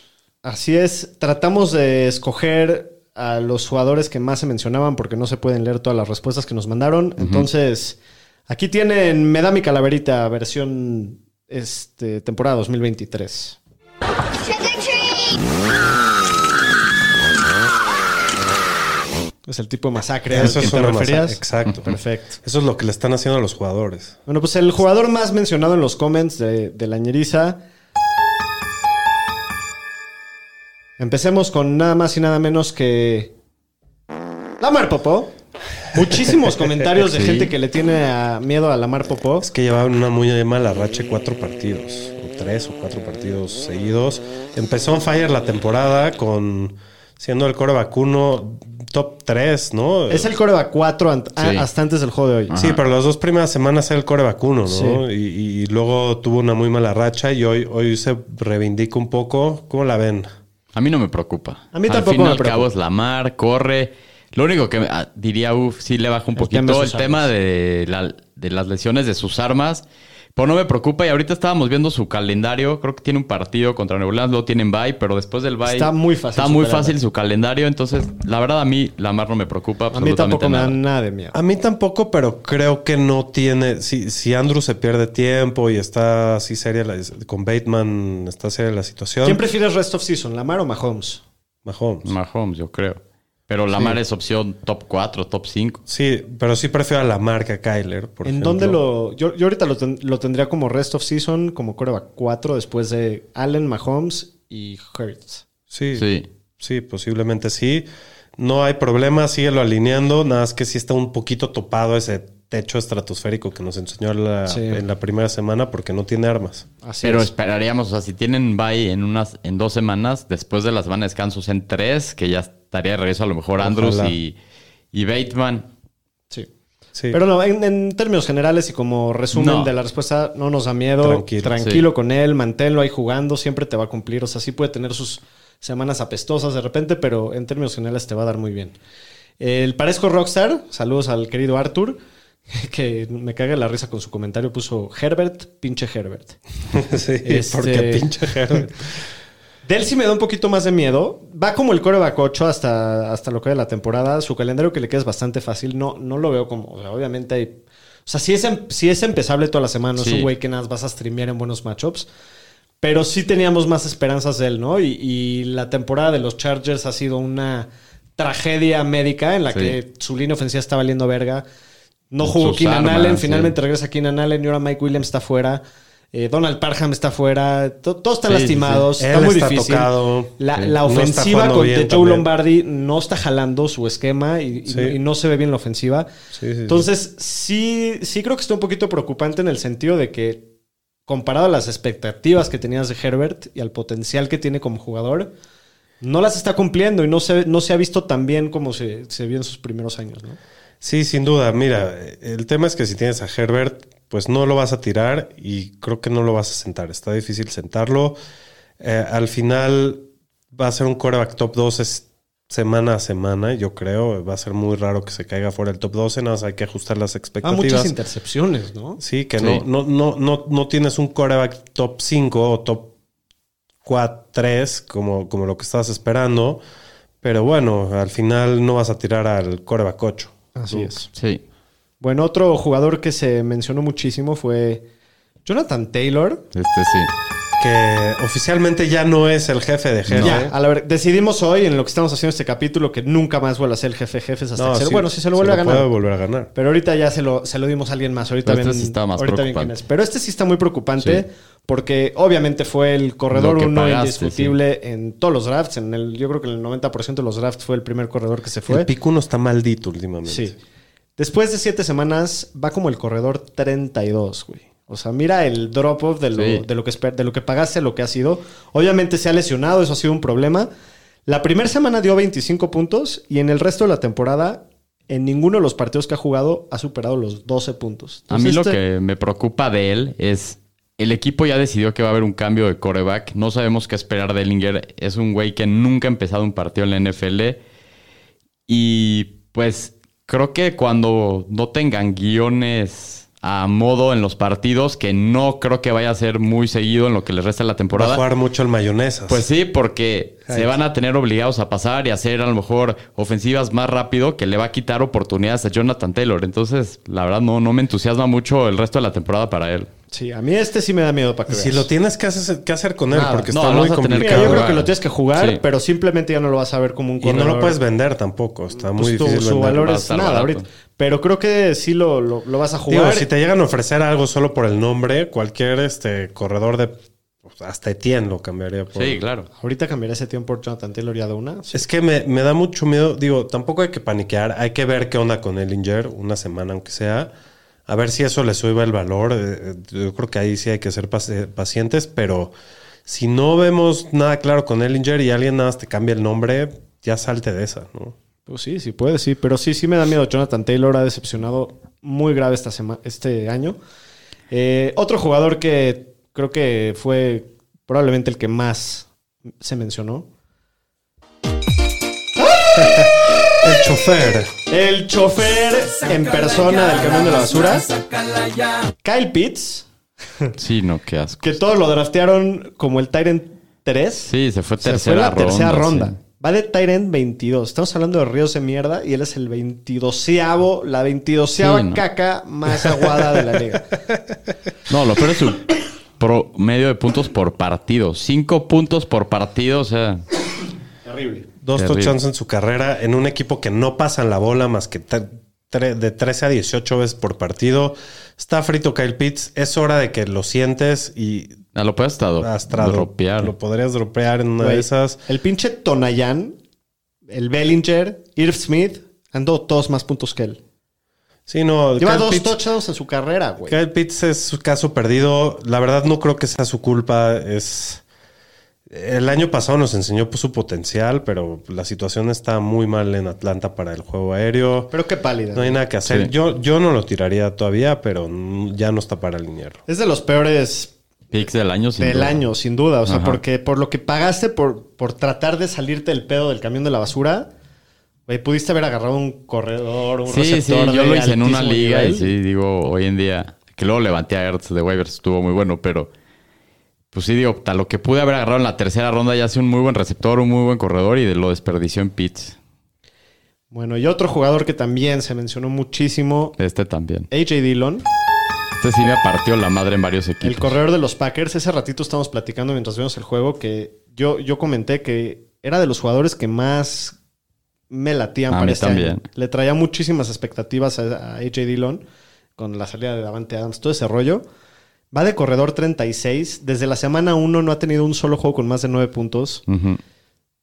Así es, tratamos de escoger a los jugadores que más se mencionaban porque no se pueden leer todas las respuestas que nos mandaron. Entonces, aquí tienen Me da mi calaverita, versión este, temporada 2023. Es el tipo de masacre al Eso que es te referías. Exacto. Perfecto. Eso es lo que le están haciendo a los jugadores. Bueno, pues el jugador más mencionado en los comments de, de la ñeriza Empecemos con nada más y nada menos que. Lamar Popó. Muchísimos comentarios de Sí. gente que le tiene a- miedo a Lamar Popó. Es que llevaban una muy mala racha cuatro partidos, o tres o cuatro partidos seguidos. Empezó en fire la temporada con siendo el core vacuno top 3, ¿no? Es el coreback 4 ant- a- Sí. hasta antes del juego de hoy. Sí, pero las dos primeras semanas era el core vacuno, ¿no? Sí. Y, y luego tuvo una muy mala racha y hoy, hoy se reivindica un poco. ¿Cómo la ven? A mí no me preocupa. A mí al tampoco fin y me al preocupa. cabo es la mar, corre. Lo único que ah, diría, uff, sí le baja un El tema de poquito el tema de, la- de las lesiones de sus armas. Pero no me preocupa y ahorita estábamos viendo su calendario. Creo que tiene un partido contra Nuevo Orleans, luego tienen bye, pero después del bye... Está muy fácil Está su muy calendario. fácil su calendario. Entonces, la verdad a mí la mar no me preocupa A mí absolutamente tampoco me da nada. nada de miedo. A mí tampoco, pero creo que no tiene. Si, si Andrew se pierde tiempo y está así seria la- con Bateman, está seria la situación. ¿Quién prefieres rest of season, Lamar o Mahomes? Mahomes. Mahomes, yo creo. Pero la mar es opción top 4, top 5. Sí, pero sí prefiero a la marca Kyler. Por ¿En ejemplo. dónde lo.? Yo, yo ahorita lo, ten- lo tendría como rest of season, como coreback 4, después de Allen, Mahomes y Hurts. Sí, sí, Sí. posiblemente sí. No hay problema, síguelo alineando. Nada más que sí está un poquito topado ese techo estratosférico que nos enseñó la- Sí. en la primera semana porque no tiene armas. Así Pero es. esperaríamos, o sea, si tienen bye en unas, en dos semanas, después de la semana de descansos en tres, que ya estaría de regreso a lo mejor Andrews Ojalá. y, y Bateman. Sí. Sí. Pero no, en, en términos generales y como resumen No. de la respuesta, no nos da miedo. Tranquilo. Tranquilo, Sí. con él, manténlo ahí jugando, siempre te va a cumplir. O sea, sí puede tener sus semanas apestosas de repente, pero en términos generales te va a dar muy bien. El Parezco Rockstar, saludos al querido Arthur, *laughs* que me caga la risa con su comentario, puso Herbert, pinche Herbert. *laughs* sí, Este- porque pinche Herbert. *laughs* De él sí me da un poquito más de miedo. Va como el coreback 8 hasta, hasta lo que de la temporada. Su calendario que le queda es bastante fácil. No, no lo veo como. o sea, obviamente hay. O sea, sí es, em- sí es empezable toda la semana. Es Sí. un güey que nada vas a streamear en buenos matchups. Pero sí teníamos más esperanzas de él, ¿no? Y, y la temporada de los Chargers ha sido una tragedia médica en la Sí. que su línea ofensiva está valiendo verga. No jugó Keenan Allen, finalmente regresa Keenan Allen y ahora Mike Williams está fuera. Eh, Donald Parham está fuera. To- todos están Sí, lastimados. sí. Está muy está difícil. tocado. La, la ofensiva con de Joe también. Lombardi no está jalando su esquema y, y- Sí. y no se ve bien la ofensiva. Entonces, sí, sí creo que está un poquito preocupante en el sentido de que, comparado a las expectativas que tenías de Herbert y al potencial que tiene como jugador, no las está cumpliendo y no se, no se ha visto tan bien como se, se vio en sus primeros años, ¿no? Sí, sin duda. Mira, el tema es que si tienes a Herbert, pues no lo vas a tirar y creo que no lo vas a sentar. Está difícil sentarlo. Eh, al final va a ser un quarterback top 12 semana a semana, yo creo. Va a ser muy raro que se caiga fuera del top 12. Nada más hay que ajustar las Ah, expectativas. muchas intercepciones, ¿no? Sí, que Sí. No, no, no, no, no tienes un quarterback top 5 o top 4, 3 como, como lo que estabas esperando. Pero bueno, al final no vas a tirar al quarterback 8. Así es. Sí. Bueno, otro jugador que se mencionó muchísimo fue Jonathan Taylor. Este sí. Que oficialmente ya no es el jefe de jefe. Ya, a la ver, decidimos hoy en lo que estamos haciendo este capítulo que nunca más vuelva a ser el jefe de jefes hasta No, que se- sí, bueno, si se lo vuelve a ganar. puede volver a ganar. Pero ahorita ya se lo, se lo dimos a alguien más. Ahorita Pero este sí está más ahorita quién es. Pero este sí está muy preocupante Sí. porque obviamente fue el corredor Lo uno pagaste, indiscutible en todos los drafts. En el, yo creo que en el 90% de los drafts fue el primer corredor que se fue. El pico no está maldito últimamente. Sí. Después de siete semanas va como el corredor 32, güey. O sea, mira el drop-off de, lo, Sí. de, lo que de lo que pagaste, lo que ha sido. Obviamente se ha lesionado, eso ha sido un problema. La primera semana dio 25 puntos y en el resto de la temporada, en ninguno de los partidos que ha jugado, ha superado los 12 puntos. A mí lo este- que me preocupa de él es el equipo ya decidió que va a haber un cambio de coreback. No sabemos qué esperar de Ellinger. Es un güey que nunca ha empezado un partido en la NFL. Y pues creo que cuando no tengan guiones a modo en los partidos, que no creo que vaya a ser muy seguido en lo que les resta de la Va a temporada. jugar mucho el mayonesas. Pues sí, porque Ay. se van a tener obligados a pasar y hacer a lo mejor ofensivas más rápido que le va a quitar oportunidades a Jonathan Taylor. Entonces, la verdad, no, no me entusiasma mucho el resto de la temporada para él. Sí, a mí este sí me da miedo para que Y si veas. lo tienes que hacer, que hacer con él, Nada. porque No, está muy Mira, yo complicado. creo que lo tienes que jugar, Sí. pero simplemente ya no lo vas a ver como un Y corredor. no lo puedes vender tampoco. Está muy Pues tu- difícil su valor es nada barato. ahorita. Pero creo que sí lo, lo- lo vas a Digo, jugar. si te llegan a ofrecer algo solo por el nombre, cualquier este corredor de pues, hasta Etienne lo cambiaría por. Sí, claro. Ahorita cambiaré ese tiempo por Jonathan Taylor y a de una. Sí. Es que me, me da mucho miedo. Digo, tampoco hay que paniquear. Hay que ver qué onda con Ellinger, una semana aunque sea. A ver si eso le sube el valor. Eh, Yo creo que ahí sí hay que ser paci- pacientes, pero si no vemos nada claro con Ellinger y alguien nada más te cambia el nombre, ya salte de esa, ¿no? Pues sí, sí puede, sí. Pero sí, sí me da miedo. Jonathan Taylor ha decepcionado muy grave esta este año. Eh, otro jugador que creo que fue probablemente el que más se mencionó. El chofer. El chofer en persona del camión de la basura. Kyle Pitts, Sí, no, qué asco. que todos lo draftearon como el Tyrant 3. Sí, se fue Se tercera fue la ronda. tercera ronda. sí. Va de Tyrant 22. Estamos hablando de Ríos de mierda y él es el 22 la 22 Sí, ¿no? caca más aguada de la liga. *laughs* No, lo peor es su promedio de puntos por partido. Cinco puntos por partido, o sea... Terrible. Dos Terrible. touchdowns en su carrera en un equipo que no pasan la bola más que de 13 a 18 veces por partido. Está frito Kyle Pitts. Es hora de que lo sientes y ah, lo puedes hasta dropear. Lo podrías dropear en una Güey, de esas. El pinche Tonayan, el Bellinger, Irv Smith, han dado todos más puntos que él. Sí, no. Lleva Kyle dos Pitts- touchdowns en su carrera, güey. Kyle Pitts es su caso perdido. La verdad no creo que sea su culpa. Es el año pasado nos enseñó pues, su potencial, pero la situación está muy mal en Atlanta para el juego aéreo. Pero qué pálida. No hay nada que hacer. Sí. Yo, yo no lo tiraría todavía, pero mm, ya no está para alinearlo. Es de los peores Del año, sin del duda. año, sin duda. O sea, Ajá. porque por lo que pagaste por, por tratar de salirte del pedo del camión de la basura, güey, pudiste haber agarrado un corredor, un Sí, sí, receptor. yo de lo hice en una liga y sí, digo, hoy en día, que luego levanté a Ertz de waivers, estuvo muy bueno, pero pues sí, digo, tal lo que pude haber agarrado en la tercera ronda ya hace un muy buen receptor, un muy buen corredor y de lo desperdició en Pitts. Bueno, y otro jugador que también se mencionó muchísimo, Este también. AJ Dillon, Este sí me partió la madre en varios equipos. el corredor de los Packers. Ese ratito estábamos platicando mientras vimos el juego que yo, yo comenté que era de los jugadores que más me latían A para mí este también. año. Le traía muchísimas expectativas a, a AJ Dillon con la salida de Davante Adams, todo ese rollo. Va de corredor 36. Desde la semana 1 no ha tenido un solo juego con más de 9 puntos. Ujú.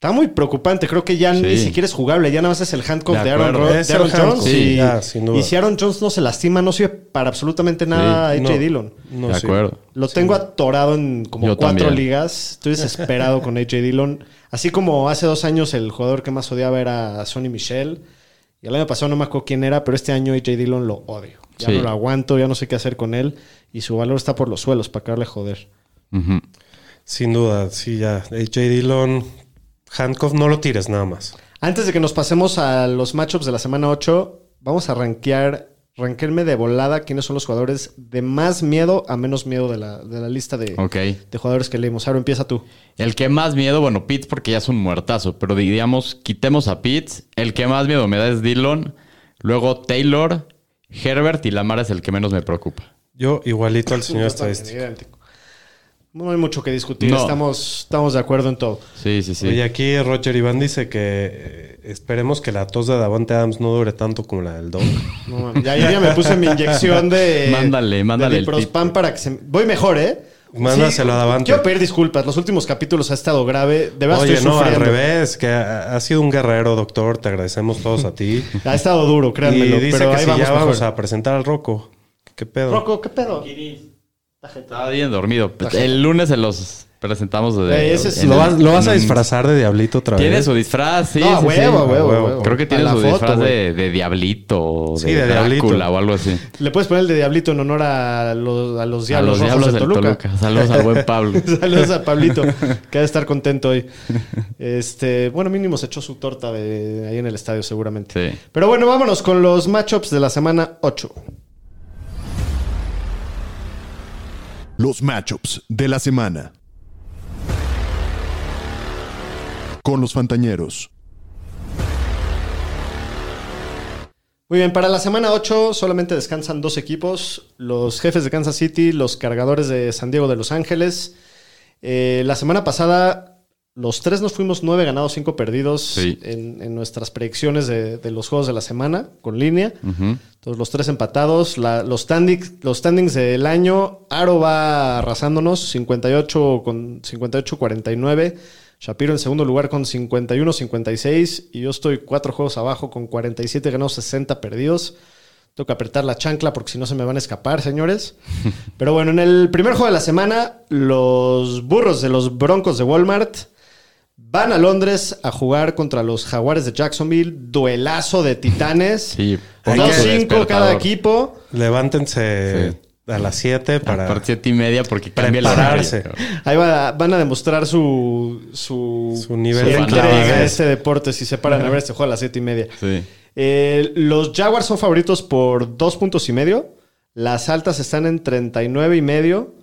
Está muy preocupante. Creo que ya Sí. ni siquiera es jugable. Ya nada más es el handcuff De de, Aaron, de Jones. sí, y, ya, sin duda. y si Aaron Jones no se lastima, no sirve para absolutamente nada Sí. AJ No. Dillon. No, de sí. acuerdo. Lo tengo atorado en como Yo cuatro también. ligas. Estoy desesperado con AJ Dillon. Así como hace dos años el jugador que más odiaba era Sonny Michel. Y el año pasado no me acuerdo quién era, pero este año AJ Dillon lo odio. Ya Sí. no lo aguanto, ya no sé qué hacer con él. Y su valor está por los suelos para acabarle a joder. Ujú. Sin duda, sí, ya. AJ Dillon, handcuff, no lo tires nada más. Antes de que nos pasemos a los matchups de la semana 8, vamos a rankear, rankearme de volada quiénes son los jugadores de más miedo a menos miedo de la, de la lista de, de jugadores que leímos. Ahora empieza tú. El que más miedo, bueno, Pitts porque ya es un muertazo, pero diríamos, quitemos a Pitts. El que más miedo me da es Dillon. Luego Taylor, Herbert y Lamar es el que menos me preocupa. Yo igualito al señor estadístico. No hay mucho que discutir, No. estamos, estamos de acuerdo en todo. Sí, sí, sí. Oye, aquí Roger Iván dice que eh, esperemos que la tos de Davante Adams no dure tanto como la del Doc. *laughs* No, ya, ya me puse mi inyección de. Mándale, mándale de el Diprospan para que se. Voy mejor, ¿eh? Mándaselo a Davante. Quiero pedir disculpas. Los últimos capítulos ha estado grave. De verdad Oye, estoy no, al sufriendo. revés, que ha, ha sido un guerrero, doctor. Te agradecemos todos a ti. *laughs* Ha estado duro, créanmelo. y dice pero que ahí si vamos ya mejor. vamos a presentar al Rocco. ¿Qué pedo? Rocco, ¿qué pedo? Estaba bien dormido. El lunes se los presentamos de. Eh, ese es- ¿Lo el- vas, lo vas a disfrazar de diablito otra vez? Tiene su disfraz, sí. no, a sí, huevo, sí. a huevo, A huevo. a huevo. Creo que tiene su foto, disfraz de, de Diablito o de, Sí, de Diablito. Drácula o algo así. Le puedes poner el de Diablito en honor a los, a los A Diablos, los Rojos Diablos de Toluca. Toluca. Saludos al buen Pablo. *laughs* Saludos a Pablito, *laughs* que ha de estar contento hoy. Este, bueno, mínimo se echó su torta de ahí en el estadio seguramente. Sí. Pero bueno, vámonos con los matchups de la semana 8. Los matchups de la semana. Con los Fantañeros. Muy bien, para la semana 8 solamente descansan dos equipos, los jefes de Kansas City, los cargadores de San Diego de Los Ángeles. Eh, la semana pasada Los tres nos fuimos nueve ganados, cinco perdidos Sí. en, en nuestras predicciones de, de los juegos de la semana con línea. Ujú. Entonces, los tres empatados. La- los, standings, los standings del año, Aro va arrasándonos, 58 con 58-49. Shapiro en segundo lugar con 51-56. Y yo estoy cuatro juegos abajo con 47 ganados, 60 perdidos. Tengo que apretar la chancla porque si no se me van a escapar, señores. *laughs* Pero bueno, en el primer juego de la semana, los burros de los Broncos de Walmart van a Londres a jugar contra los Jaguares de Jacksonville. Duelazo de titanes. Sí, su 2-5 cada equipo. Levántense a las 7 Para para... siete y media porque cambia el horario. Prepararse. Ahí va- van a demostrar su, su, Su nivel de entrega a este deporte si se paran a ver este juego a las 7 y media. Sí. Eh, los Jaguars son favoritos por dos puntos y medio. Las altas están en 39 y medio.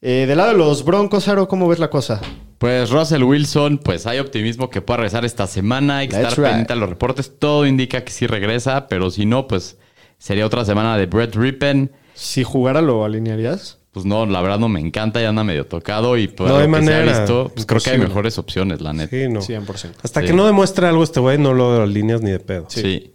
Eh, del lado de los Broncos, Aro, ¿cómo ves la cosa? Pues Russell Wilson, pues hay optimismo que pueda regresar esta semana. Hay que That's estar right. pendiente a los reportes. Todo indica que sí regresa, pero si no, pues sería otra semana de Brett Rippen. Si jugara, ¿lo alinearías? Pues no, la verdad no me encanta, ya anda medio tocado y por No lo hay que se ha manera, visto, pues creo que hay mejores opciones, la neta. Sí, no. 100%. Hasta Sí. que no demuestre algo este güey, no lo líneas ni de pedo. Sí.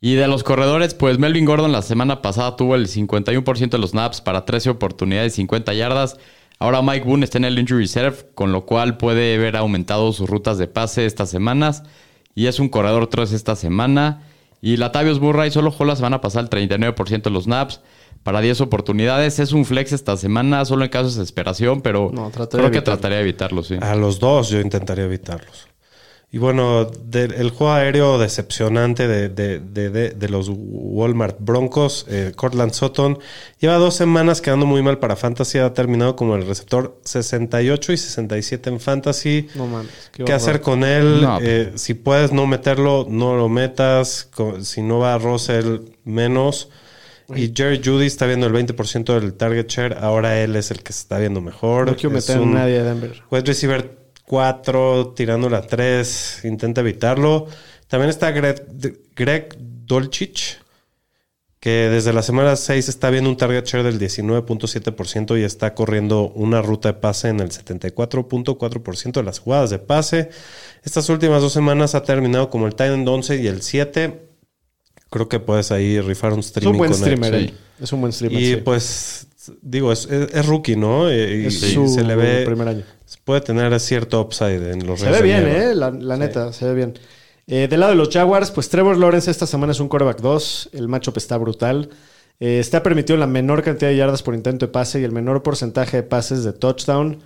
Y de los corredores, pues Melvin Gordon la semana pasada tuvo el 51% de los snaps para 13 oportunidades y 50 yardas. Ahora Mike Boone está en el injury reserve, con lo cual puede ver aumentado sus rutas de pase estas semanas. Y es un corredor 3 esta semana. Y Latavius Murray solo jugó la semana pasada el 39% de los snaps para 10 oportunidades. Es un flex esta semana, solo en caso de desesperación, pero No, creo de que trataría de evitarlo, sí. A los dos yo intentaría evitarlos. Y bueno, del el juego aéreo decepcionante de, de- de- de- de los Walmart Broncos, eh, Cortland Sutton, lleva dos semanas quedando muy mal para Fantasy. Ha terminado como el receptor 68 y 67 en Fantasy. No mames. ¿Qué hacer con él? No. Eh, si puedes no meterlo, no lo metas. Si no va Russell, menos. Y Jerry Judy está viendo el 20% del target share. Ahora él es el que se está viendo mejor. No quiero meter a nadie de Denver. Wide receiver 4, tirándole a 3, intenta evitarlo. También está Greg, Greg Dolchich, que desde la semana 6 está viendo un target share del 19.7% y está corriendo una ruta de pase en el 74.4% de las jugadas de pase. Estas últimas dos semanas ha terminado como el Titan 11 y el 7. Creo que puedes ahí rifar un Es streaming un buen con él. streamer. sí. él. Es un buen streamer. Y sí. pues, digo, es, es- es rookie, ¿no? Eh, Y, es y su se le ve. primer año. Puede tener cierto upside en los Se ve bien. ¿eh? La, la neta, se ve bien. Eh, del lado de los Jaguars, pues Trevor Lawrence esta semana es un quarterback 2. El matchup está brutal. Eh, está permitido la menor cantidad de yardas por intento de pase y el menor porcentaje de pases de touchdown.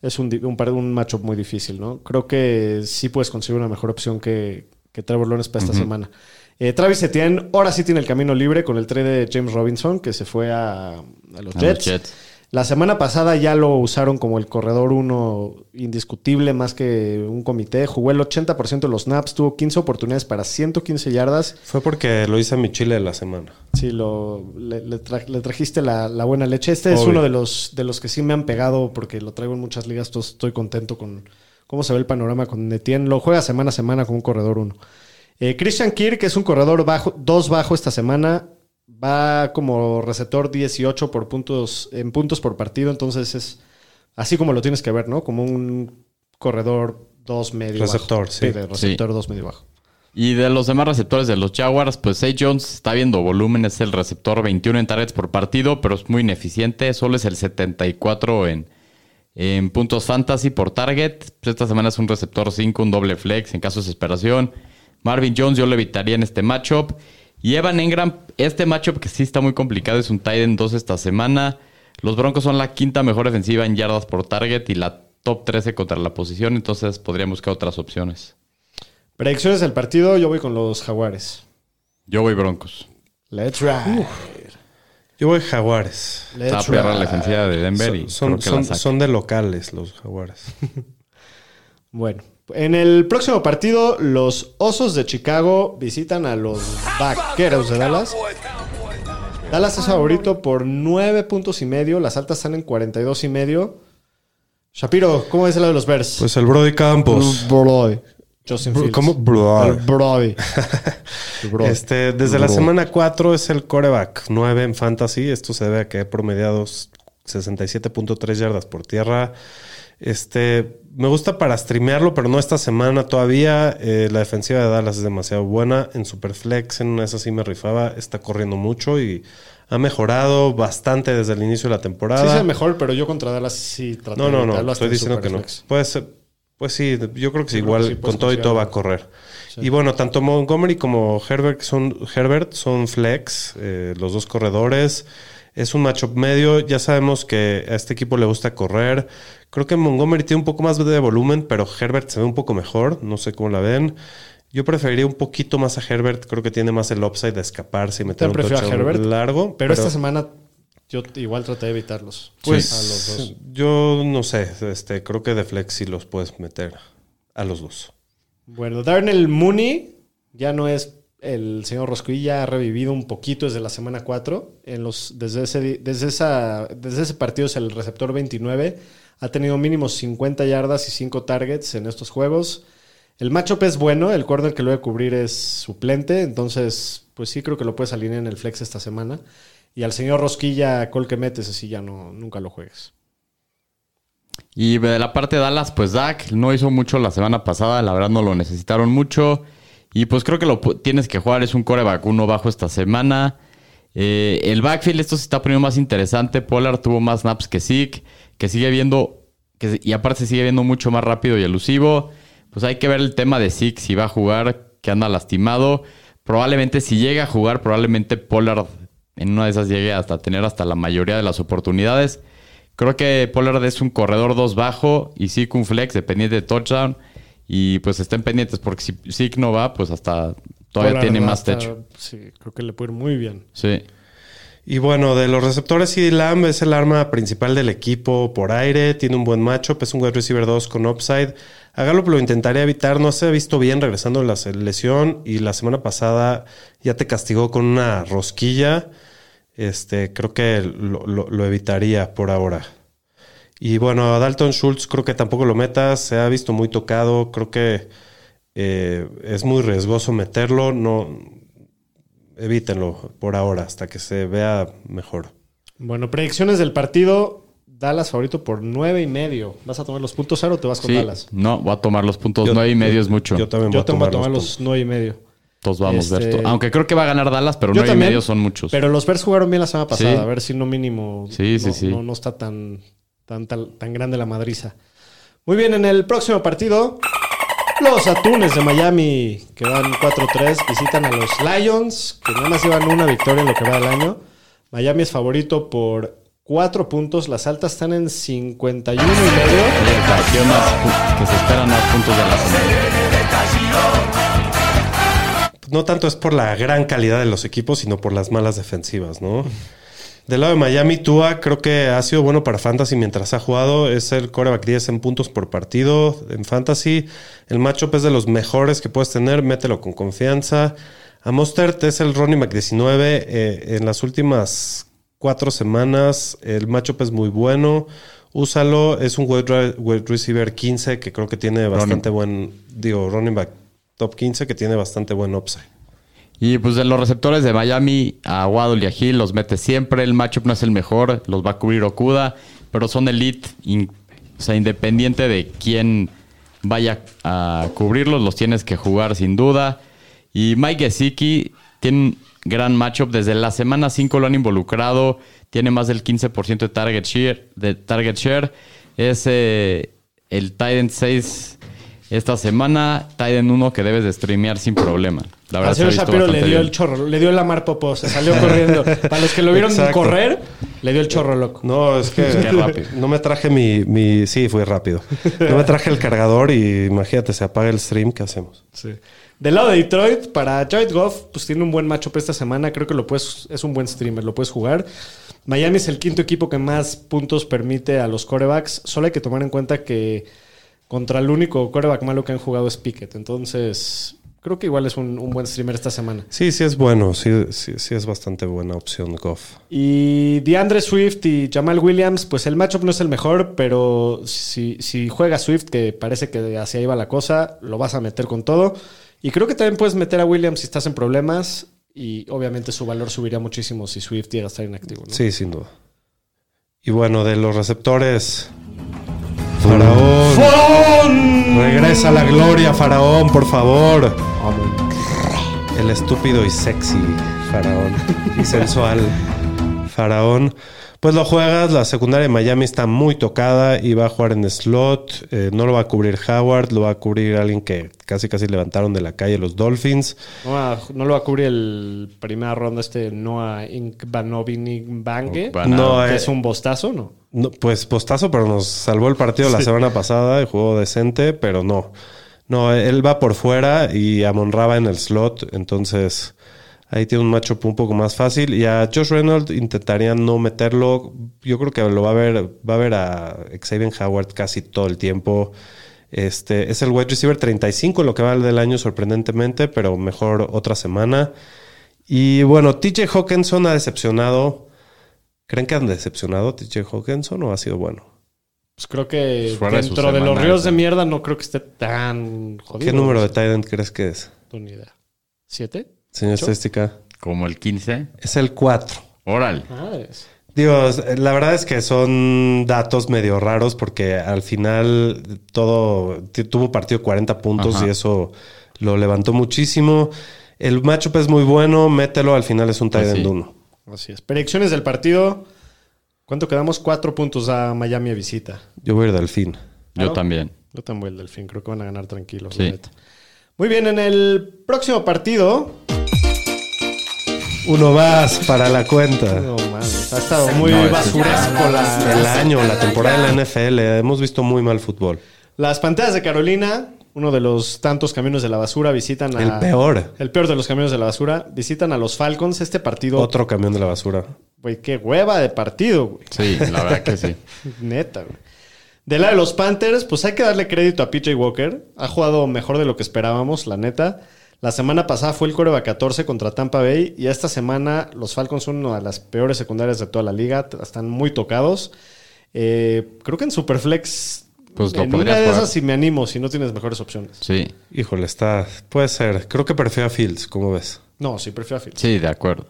Es un, un, un matchup muy difícil, ¿no? Creo que sí puedes conseguir una mejor opción que, que Trevor Lawrence para esta semana. Eh, Travis Etienne ahora sí tiene el camino libre con el trade de James Robinson, que se fue a, a los A los Jets. La semana pasada ya lo usaron como el corredor uno indiscutible más que un comité. Jugó el 80% de los snaps, tuvo 15 oportunidades para 115 yardas. Fue porque lo hice a mi chile de la semana. Sí, lo, le, le tra- le trajiste la, la buena leche. Este es uno de los, de los que sí me han pegado porque lo traigo en muchas ligas. Estoy contento con cómo se ve el panorama con Etienne. Lo juega semana a semana con un corredor uno. Eh, Christian Kirk, que es un corredor bajo, dos bajo esta semana, va como receptor 18 por puntos, en puntos por partido. Entonces es así como lo tienes que ver, ¿no? Como un corredor dos medio Receptor, bajo. sí. de receptor dos medio bajo. Y de los demás receptores de los Jaguars, pues Zay Jones está viendo volumen, es el receptor 21 en targets por partido, pero es muy ineficiente, solo es el 74 en, en puntos fantasy por target. Pues esta semana es un receptor 5, un doble flex en caso de desesperación. Marvin Jones yo lo evitaría en este matchup. Y Evan Engram, este matchup que sí está muy complicado, es un tight end 2 esta semana. Los Broncos son la quinta mejor defensiva en yardas por target y la top 13 contra la posición, entonces podríamos buscar otras opciones. Predicciones del partido, yo voy con los Jaguares. Yo voy Broncos. Let's ride. Yo voy Jaguares. Let's Está perra la defensiva de Denver y Son, creo que son, la saca. son de locales los Jaguares. *laughs* Bueno, en el próximo partido, los Osos de Chicago visitan a los Vaqueros de Dallas. Dallas es favorito por nueve puntos y medio. Las altas están en 42 y medio. Shapiro, ¿cómo es el lado de los Bears? Pues el Brody Campos. Brody. Justin Fields. ¿cómo? Brody. *laughs* Brody. Este, desde la semana 4 es el coreback 9 en fantasy. Esto se debe a que ha promediado 67.3 yardas por tierra. Este, me gusta para streamearlo, pero no esta semana todavía. Eh, la defensiva de Dallas es demasiado buena. En Superflex, en una sí me rifaba. Está corriendo mucho y ha mejorado bastante desde el inicio de la temporada. Sí, es mejor, pero yo contra Dallas sí traté no, no, de no. hasta Estoy en diciendo que no. Ser. Pues sí, yo creo que sí, igual que sí, puedes con todo y todo va a correr. Y bueno, tanto Montgomery como Herbert son, Herbert son flex, eh, los dos corredores. Es un matchup medio. Ya sabemos que a este equipo le gusta correr. Creo que Montgomery tiene un poco más de volumen, pero Herbert se ve un poco mejor. No sé cómo la ven. Yo preferiría un poquito más a Herbert. Creo que tiene más el upside de escaparse y meter un touchdown Herbert, largo. Pero, esta semana yo igual traté de evitarlos. Pues a los dos. yo no sé. Este, creo que de flex sí los puedes meter a los dos. Bueno, Darnell Mooney ya no es el señor Rosquilla, ha revivido un poquito desde la semana 4. En los, desde, ese, desde, esa, desde ese partido es el receptor 29. Ha tenido mínimo 50 yardas y 5 targets en estos juegos. El matchup es bueno, el corner que lo debe cubrir es suplente, entonces pues sí creo que lo puedes alinear en el flex esta semana. Y al señor Rosquilla, col que metes, así ya no, nunca lo juegues. Y de la parte de Dallas, pues Dak no hizo mucho la semana pasada, la verdad no lo necesitaron mucho. Y pues creo que lo tienes que jugar, es un coreback uno bajo esta semana. Eh, el backfield, esto se está poniendo más interesante. Pollard tuvo más snaps que Zeke, que sigue viendo, que, y aparte sigue viendo mucho más rápido y elusivo. Pues hay que ver el tema de Zeke, si va a jugar, que anda lastimado. Probablemente si llega a jugar, probablemente Pollard en una de esas llegue hasta tener hasta la mayoría de las oportunidades. Creo que Pollard es un corredor 2 bajo y Zeke un flex dependiente de touchdown. Y pues estén pendientes porque si Zeke no va, pues hasta todavía tiene más techo. Sí, creo que le puede ir muy bien. Sí. Y bueno, de los receptores, CD Lamb es el arma principal del equipo por aire. Tiene un buen matchup. Es un wide receiver 2 con upside. A Gallup lo intentaría evitar. No se ha visto bien regresando de la lesión. Y la semana pasada ya te castigó con una rosquilla. Este, creo que lo, lo- lo evitaría por ahora. Y bueno, a Dalton Schultz creo que tampoco lo metas. Se ha visto muy tocado. Creo que eh, es muy riesgoso meterlo. No, evítenlo por ahora hasta que se vea mejor. Bueno, predicciones del partido. Dallas favorito por nueve y medio. ¿Vas a tomar los puntos cero o te vas con Sí. Dallas? No, voy a tomar los puntos Yo- nueve y medio es mucho. Yo también voy Yo a tomar, a tomar los los nueve y medio. Todos vamos a ver Este- esto. Aunque creo que va a ganar Dallas, pero nueve y medio son muchos. Pero los Bears jugaron bien la semana pasada. Sí. A ver si no mínimo. Sí, sí, no, sí. No, no está tan, tan, tan, tan grande la madriza. Muy bien, en el próximo partido. Los Atunes de Miami, que van 4-3, visitan a los Lions, que nada más llevan una victoria en lo que va del año. Miami es favorito por 4 puntos. Las altas están en 51 y medio. Y el partido más pu- que se esperan más puntos de la semana. No tanto es por la gran calidad de los equipos, sino por las malas defensivas, ¿no? Del lado de Miami, Tua creo que ha sido bueno para Fantasy mientras ha jugado. Es el coreback 10 en puntos por partido en Fantasy. El matchup es de los mejores que puedes tener. Mételo con confianza. A Mostert es el running back 19. eh, en las últimas cuatro semanas el matchup es muy bueno. Úsalo. Es un wide receiver 15 que creo que tiene bastante buen... Digo, running back top 15 que tiene bastante buen upside. Y pues de los receptores de Miami, a Waddle y a Hill los mete siempre. El matchup no es el mejor, los va a cubrir Okuda, pero son elite, o sea, independiente de quién vaya a cubrirlos, los tienes que jugar sin duda. Y Mike Gesicki tiene un gran matchup. Desde la semana 5 lo han involucrado, tiene más del 15% de target share. De target share. Es eh, el Titan 6 esta semana, Titan 1 que debes de streamear sin problema. La verdad se ha visto Shapiro le dio bien. el chorro, le dio el Amar Popó, se salió *laughs* corriendo. Para los que lo vieron Exacto. correr, le dio el chorro loco. No, es que rápido. no me traje mi, mi... Sí, fue rápido. No me traje el cargador y imagínate, se apaga el stream, ¿qué hacemos? Del lado de Detroit, para Jared Goff, pues tiene un buen matchup esta semana. Creo que lo puedes, es un buen streamer, lo puedes jugar. Miami es el quinto equipo que más puntos permite a los corebacks. Solo hay que tomar en cuenta que contra el único coreback malo que han jugado es Pickett. Entonces, creo que igual es un, un buen streamer esta semana. Sí, sí es bueno, sí, sí, sí es bastante buena opción Goff. Y DeAndre Swift y Jamal Williams, pues el matchup no es el mejor, pero si, si juega Swift, que parece que hacia ahí va la cosa, lo vas a meter con todo. Y creo que también puedes meter a Williams si estás en problemas. Y obviamente su valor subiría muchísimo si Swift llega a estar inactivo. ¿no? Sí, sin duda. Y bueno, de los receptores, para Regresa a la gloria, Faraón, por favor. El estúpido y sexy Faraón. Y sensual Faraón. Pues lo juegas, la secundaria de Miami está muy tocada y va a jugar en slot. Eh, no lo va a cubrir Howard, lo va a cubrir alguien que casi casi levantaron de la calle los Dolphins. No, va- no lo va a cubrir el primera ronda este Noah Bange, Bueno, No, que es un bostazo, ¿no? No, pues postazo, pero nos salvó el partido la semana pasada y jugó decente, pero no. No, él va por fuera y amonraba en el slot, entonces ahí tiene un matchup un poco más fácil. Y a Josh Reynolds intentarían no meterlo. Yo creo que lo va a ver, va a ver a Xavier Howard casi todo el tiempo. Este es el wide receiver 35 en lo que va del año, sorprendentemente, pero mejor otra semana. Y bueno, TJ Hawkinson ha decepcionado. ¿Creen que han decepcionado TJ Hawkinson o ha sido bueno? Pues creo que Pues fuera dentro de, los ríos de mierda no creo que esté tan jodido. ¿Qué número de No tight end crees que es? ni idea. ¿Siete? Señor estadística. Como el 15. Es el 4. Órale. Digo, la verdad es que son datos medio raros porque al final todo tuvo partido 40 puntos Ajá. y eso lo levantó muchísimo. El matchup es muy bueno, mételo, al final es un tight Pues end sí. 1. Así es. Predicciones del partido. ¿Cuánto quedamos? Cuatro puntos a Miami a visita. Yo voy a ir delfín. Yo Claro. también. Yo también voy el delfín. Creo que van a ganar tranquilos. Sí. la neta. Muy bien, en el próximo partido. Uno más para la cuenta. No mames, ha estado muy No, basuresco la, El año, la temporada de la NFL, hemos visto muy mal fútbol. Las Panteras de Carolina, uno de los tantos caminos de la basura, visitan a. El peor. El peor de los caminos de la basura. Visitan a los Falcons. Este partido. Otro camión de la basura. Güey, qué hueva de partido, güey. Sí, la verdad que sí. *laughs* Neta, güey. Del lado de los Panthers, pues hay que darle crédito a PJ Walker. Ha jugado mejor de lo que esperábamos, la neta. La semana pasada fue el coreback 14 contra Tampa Bay y esta semana los Falcons son una de las peores secundarias de toda la liga. Están muy tocados. Eh, creo que en Superflex, Pues lo en una de jugar. esas si me animo, si no tienes mejores opciones. Sí, Híjole, está. Puede ser. Creo que prefiero a Fields, ¿cómo ves? No, sí, prefiero a Fields. sí, de acuerdo.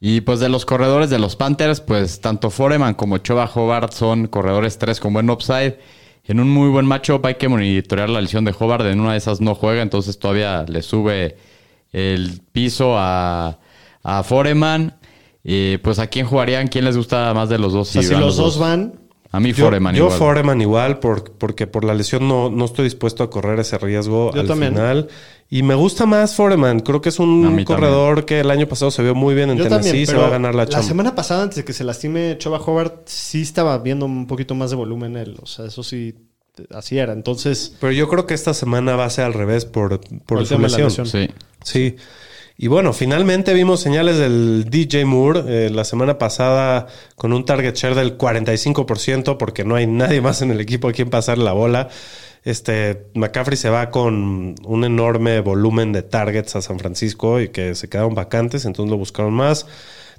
Y pues de los corredores de los Panthers, pues tanto Foreman como Choba Hobart son corredores 3 con buen upside. En un muy buen matchup hay que monitorear la lesión de Hobart. En una de esas no juega, entonces todavía le sube el piso a, a Foreman. Y pues a quién jugarían, quién les gusta más de los dos. O sea, Si los dos van, A mí Yo, Foreman yo igual. Foreman igual, por- porque por la lesión no, no estoy dispuesto a correr ese riesgo Yo al también. final. Y me gusta más Foreman. Creo que es un corredor que el año pasado se vio muy bien en yo Tennessee. también. se va a ganar la chamba. semana pasada, antes de que se lastime Choba Hobart, sí estaba viendo un poquito más de volumen él. O sea, eso sí, así era. Entonces, Pero yo creo que esta semana va a ser al revés por, por Por el su tema de la lesión. Sí. Sí. Y bueno, finalmente vimos señales del DJ Moore eh, la semana pasada con un target share del 45% porque no hay nadie más en el equipo a quien pasar la bola. Este McCaffrey se va con un enorme volumen de targets a San Francisco y que se quedaron vacantes, entonces lo buscaron más.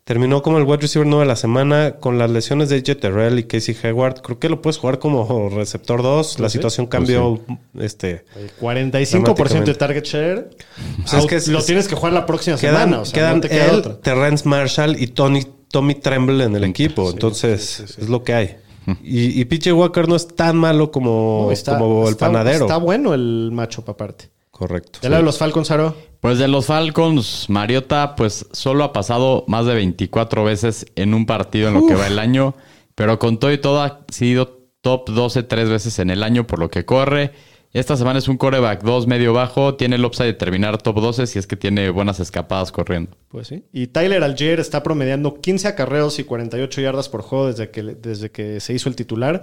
Terminó como el wide receiver 9 de la semana con las lesiones de AJ Terrell y Casey Hayward. Creo que lo puedes jugar como receptor 2. La sí. situación cambió este, 45% de target share. Pues es que es- lo es- tienes que jugar la próxima Quedan, semana. O sea, quedan no te queda él, otra. Terrence Marshall y Tony, Tommy Tremble en el equipo. Entonces, es lo que hay. Y, y PJ Walker no es tan malo como, No, está- como el está- panadero. Está bueno el macho aparte. Correcto. Del lado de los Falcons, Aro. Pues de los Falcons, Mariota, pues solo ha pasado más de 24 veces en un partido en lo que va el año, pero con todo y todo ha sido top 12 tres veces en el año por lo que corre. Esta semana es un coreback 2 medio bajo, tiene el upside de terminar top 12 si es que tiene buenas escapadas corriendo. Pues sí. Y Tyler Algier está promediando 15 acarreos y 48 yardas por juego desde que, desde que se hizo el titular.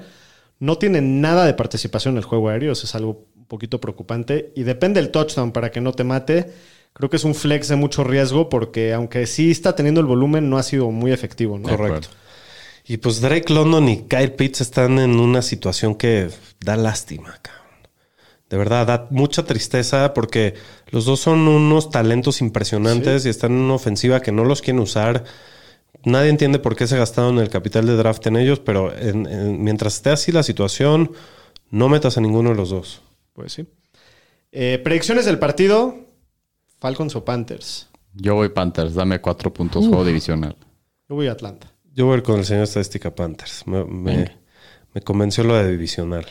No tiene nada de participación en el juego aéreo, eso es algo poquito preocupante. Y depende del touchdown para que no te mate. Creo que es un flex de mucho riesgo porque aunque sí está teniendo el volumen, no ha sido muy efectivo. Correcto. Y pues Drake London y Kyle Pitts están en una situación que da lástima, cabrón. De verdad, da mucha tristeza porque los dos son unos talentos impresionantes y están en una ofensiva que no los quieren usar. Nadie entiende por qué se gastaron el capital de draft en ellos, pero en- en- mientras esté así la situación, no metas a ninguno de los dos. Pues sí. Eh, predicciones del partido: Falcons o Panthers. Yo voy Panthers, dame 4 puntos, juego divisional. Yo voy a Atlanta. Yo voy a ir con el señor estadística Panthers. Me, me convenció lo de divisional.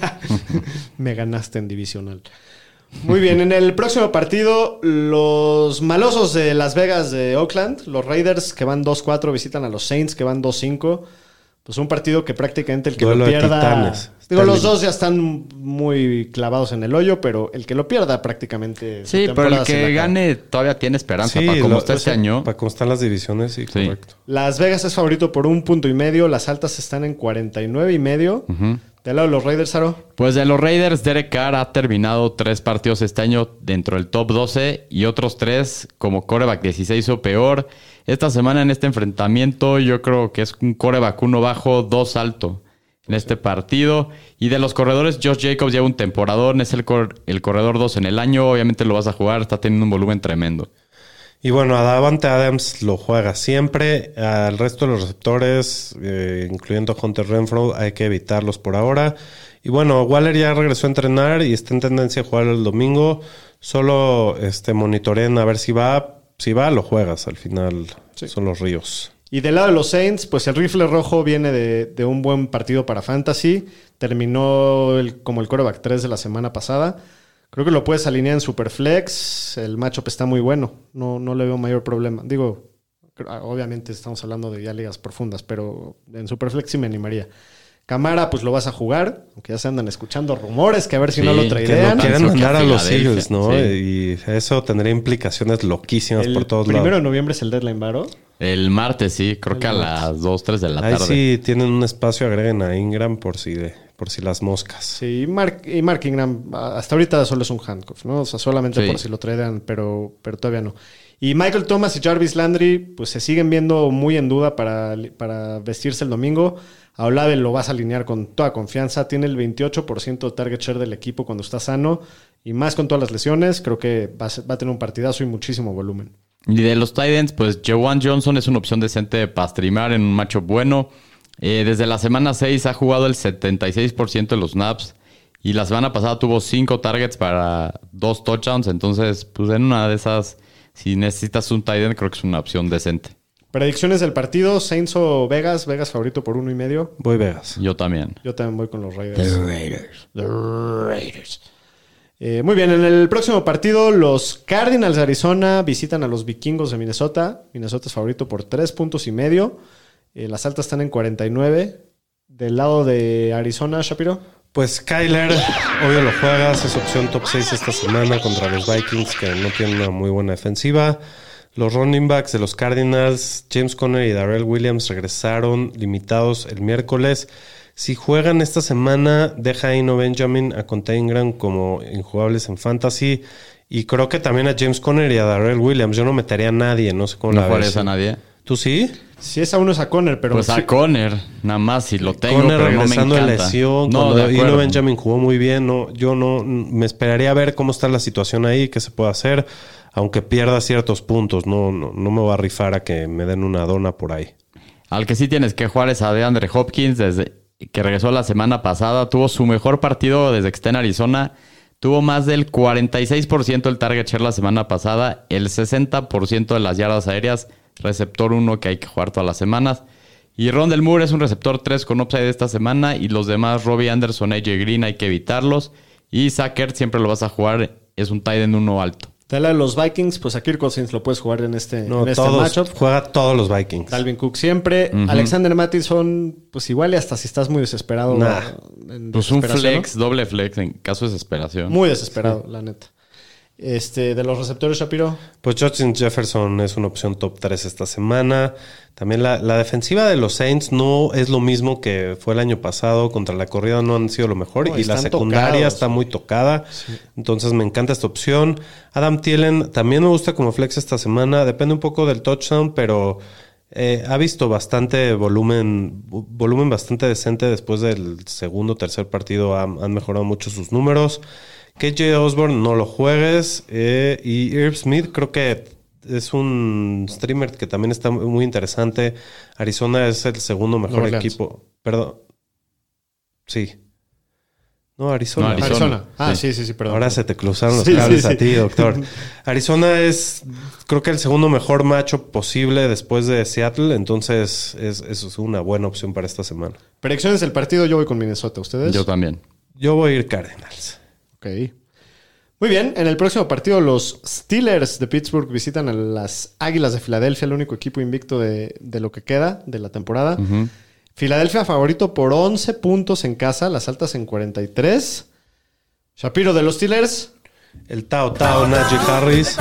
*laughs* Me ganaste en divisional. Muy bien, en el próximo partido, los malosos de Las Vegas de Oakland, los Raiders que van 2-4 visitan a los Saints que van 2-5. Pues un partido que prácticamente el que Duelo lo pierda. Digo, los dos ya están muy clavados en el hoyo, pero el que lo pierda prácticamente. Sí, pero el que gane todavía tiene esperanza. Sí, para como lo- está este sí, año. Para cómo están las divisiones, sí, Sí. correcto. Las Vegas es favorito por un punto y medio. Las altas están en 49 y medio. Del lado de los Raiders, Aro. Pues de los Raiders, Derek Carr ha terminado tres partidos este año dentro del top 12 y otros tres como coreback 16 o peor. Esta semana en este enfrentamiento yo creo que es un coreback uno bajo, dos alto en este partido. Y de los corredores, Josh Jacobs lleva un temporadón, es el, cor- el corredor 2 en el año, obviamente lo vas a jugar, está teniendo un volumen tremendo. Y bueno, a Davante Adams lo juega siempre. Al resto de los receptores, eh, incluyendo Hunter Renfro, hay que evitarlos por ahora. Y bueno, Waller ya regresó a entrenar y está en tendencia a jugar el domingo. Solo este, monitoreen a ver si va. Si va, lo juegas. Al final son los ríos. Y del lado de los Saints, pues el rifle rojo viene de, de un buen partido para Fantasy. Terminó el- como el coreback 3 de la semana pasada. Creo que lo puedes alinear en Superflex. El matchup está muy bueno. No, no le veo mayor problema. Digo, obviamente estamos hablando de ya ligas profundas, pero en Superflex sí me animaría. Camara, pues lo vas a jugar, aunque ya se andan escuchando rumores que a ver si Sí, no lo que Que lo quieren mandar a los Eagles, ¿no? sí. Y eso tendría implicaciones loquísimas El por todos primero de lados. noviembre es el deadline, ¿varo? El martes, sí, creo que a las 2, 3 de la Ahí tarde. sí tienen un espacio, agreguen a Ingram por si, por si las moscas. Sí, y Mark, y Mark Ingram, hasta ahorita solo es un handcuff, ¿no? O sea, solamente Sí. por si lo tradean, pero, pero todavía no. Y Michael Thomas y Jarvis Landry, pues se siguen viendo muy en duda para, para vestirse el domingo. A Olave lo vas a alinear con toda confianza. Tiene el 28% de target share del equipo cuando está sano. Y más con todas las lesiones, creo que va a, tener un partidazo y muchísimo volumen. Y de los Titans, pues Jawan Johnson es una opción decente para streamar en un macho bueno. Eh, desde la semana 6 ha jugado el 76% de los snaps. Y la semana pasada tuvo 5 targets para 2 touchdowns. Entonces, pues en una de esas, si necesitas un tight end, creo que es una opción decente. Predicciones del partido: Saints o Vegas. Vegas favorito por uno y medio. Voy Vegas. Yo también. Yo también voy con los Raiders. The Raiders. Eh, muy bien, en el próximo partido, los Cardinals de Arizona visitan a los vikingos de Minnesota. Minnesota es favorito por tres puntos y medio. Eh, las altas están en 49. Del lado de Arizona, Shapiro. Pues Kyler, obvio lo juegas, es opción top 6 esta semana contra los Vikings que no tienen una muy buena defensiva. Los running backs de los Cardinals, James Conner y Darrell Williams regresaron limitados el miércoles. Si juegan esta semana, deja a Ino Benjamin a Conte Ingram como injugables en fantasy. Y creo que también a James Conner y a Darrell Williams. Yo no metería a nadie, no sé cómo No la jugarías a nadie. ¿Tú sí? Si es a uno es a Conner, pero pues sí- a Conner, nada más si lo tengo, Conner pero no me regresando lesión, No, cuando de Ino. Benjamin jugó muy bien, no, yo no me esperaría a ver cómo está la situación ahí, qué se puede hacer, aunque pierda ciertos puntos, no, no, no me voy a rifar a que me den una dona por ahí. Al que sí tienes que jugar es a DeAndre Hopkins, desde que regresó la semana pasada. Tuvo su mejor partido desde que está en Arizona. Tuvo más del 46% del target share la semana pasada, el 60% de las yardas aéreas, receptor 1 que hay que jugar todas las semanas. Y Rondell Moore es un receptor 3 con upside esta semana y los demás, Robbie Anderson, AJ Green, hay que evitarlos. Y Sackert siempre lo vas a jugar, es un tight end 1 alto. De la de los Vikings, pues a Kirk Cousins lo puedes jugar en este, No, en este todos, matchup. juega todos los Vikings. Dalvin Cook siempre. Alexander Mattison, pues igual y hasta si estás muy desesperado. Nah. en Pues un flex, doble flex en caso de desesperación. Muy desesperado, la neta. Este, de los receptores, Shapiro. Pues Justin Jefferson es una opción top 3 esta semana. También la, la defensiva de los Saints no es lo mismo que fue el año pasado. Contra la corrida no han sido lo mejor. No, y la secundaria tocados. está muy tocada. Entonces me encanta esta opción. Adam Thielen también me gusta como flex esta semana. Depende un poco del touchdown, pero eh, ha visto bastante volumen, vo- volumen bastante decente después del segundo o tercer partido. Han, han mejorado mucho sus números. KJ Osborne no lo juegues. eh, y Irv Smith creo que es un streamer que también está muy interesante. Arizona es el segundo mejor Nueva Orleans. equipo. Perdón. Sí. No, Arizona. No, Arizona. Arizona. Ah, Sí. sí, sí, sí, perdón. Ahora se te cruzaron los Sí, cables sí, a ti, doctor. Arizona es, creo que el segundo mejor macho posible después de Seattle, entonces es, eso es una buena opción para esta semana. Predicciones del partido, yo voy con Minnesota. ¿Ustedes? Yo también. Yo voy a ir Cardinals. Ok. Muy bien, en el próximo partido los Steelers de Pittsburgh visitan a las Águilas de Filadelfia, el único equipo invicto de, de lo que queda de la temporada. Filadelfia favorito por 11 puntos en casa, las altas en 43. Shapiro de los Steelers. El Tao Tao Najee Harris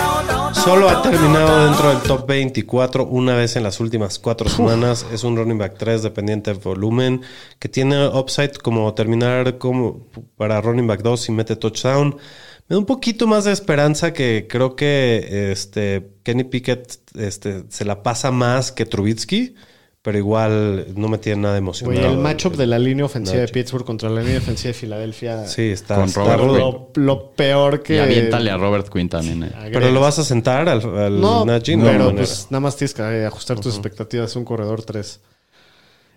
solo ha terminado dentro del top 24 una vez en las últimas cuatro semanas. Es un running back 3 dependiente de volumen que tiene upside como terminar como para running back 2 y mete touchdown. Me da un poquito más de esperanza que creo que este, Kenny Pickett este, se la pasa más que Trubitsky. Pero igual no me tiene nada emocionado. Oye, el matchup de la línea ofensiva de Pittsburgh contra la línea ofensiva de Filadelfia. Sí, está, Con lo, lo peor que. Y aviéntale a Robert Quinn también. eh. Pero lo vas a sentar al, al No, Najee? No, pero pues nada más tienes que eh, ajustar tus expectativas. Es un corredor 3.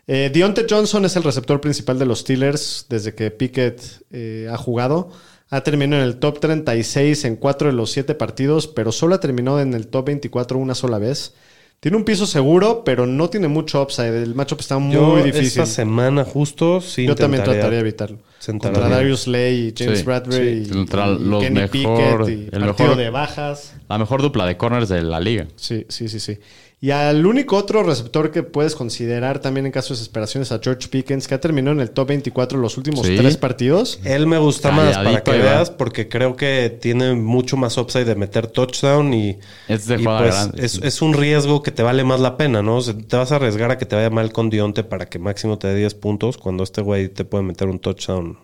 Eh, Deontay Johnson es el receptor principal de los Steelers desde que Pickett eh, ha jugado. Ha terminado en el top 36 en 4 de los 7 partidos, pero solo ha terminado en el top 24 una sola vez. Tiene un piso seguro, pero no tiene mucho upside. El matchup está muy Yo difícil. esta semana justo sí Yo también trataría de evitarlo. sentar Contra. Darius Slay y James Sí, Bradbury sí. y, los Kenny mejor- Pickett y el partido mejor- de bajas. La mejor dupla de corners de la liga. Sí, sí, sí, sí. Y al único otro receptor que puedes considerar también en caso de desesperación es a George Pickens, que ha terminado en el top 24 los últimos Sí. tres partidos. Él me gusta más para que veas porque creo que tiene mucho más upside de meter touchdown y, Es de y jugada pues es, es un riesgo que te vale más la pena, ¿no? O sea, te vas a arriesgar a que te vaya mal con Dionte para que máximo te dé 10 puntos cuando este güey te puede meter un touchdown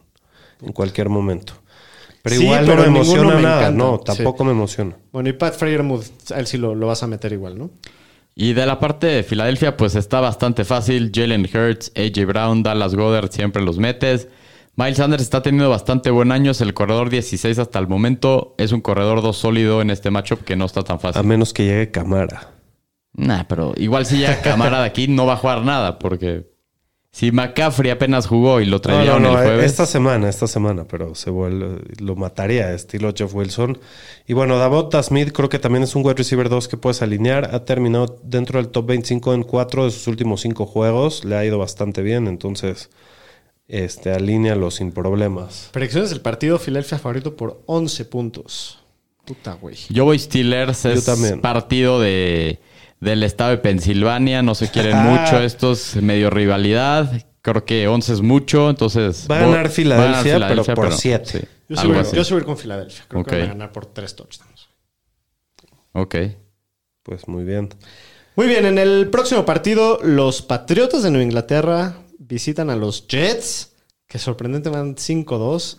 en cualquier momento. Pero Sí, igual pero no me emociona me nada, encanta. no, Sí. tampoco me emociona. Bueno, y Pat Freyermuth, a él sí lo, lo vas a meter igual, ¿no? Y de la parte de Filadelfia, pues está bastante fácil. Jalen Hurts, AJ Brown, Dallas Goddard, siempre los metes. Miles Sanders está teniendo bastante buen año. Es el corredor 16 hasta el momento. Es un corredor 2 sólido en este matchup que no está tan A fácil. menos que llegue Camara. Nah, pero igual si ya Camara de aquí no va a jugar nada porque si McCaffrey apenas jugó y lo No, trajeron no, no, el jueves. esta semana, esta semana, pero se vuelve, lo mataría, estilo Jeff Wilson. Y bueno, Davota Smith creo que también es un wide receiver 2 que puedes alinear. Ha terminado dentro del top 25 en cuatro de sus últimos cinco juegos. Le ha ido bastante bien, entonces este, alínealo sin problemas. Predicciones del partido, Filadelfia favorito por 11 puntos. Puta, güey. Yo voy Steelers, es también. partido de, del estado de Pensilvania, no se quieren Ah. mucho estos, medio rivalidad. Creo que 11 es mucho, entonces... Va a ganar Filadelfia, pero por siete. sí, Yo ir con Filadelfia. Creo que van a ganar por 3 touchdowns. Ok. Pues muy bien. Muy bien, en el próximo partido, los Patriotas de Nueva Inglaterra visitan a los Jets, que sorprendentemente van 5-2.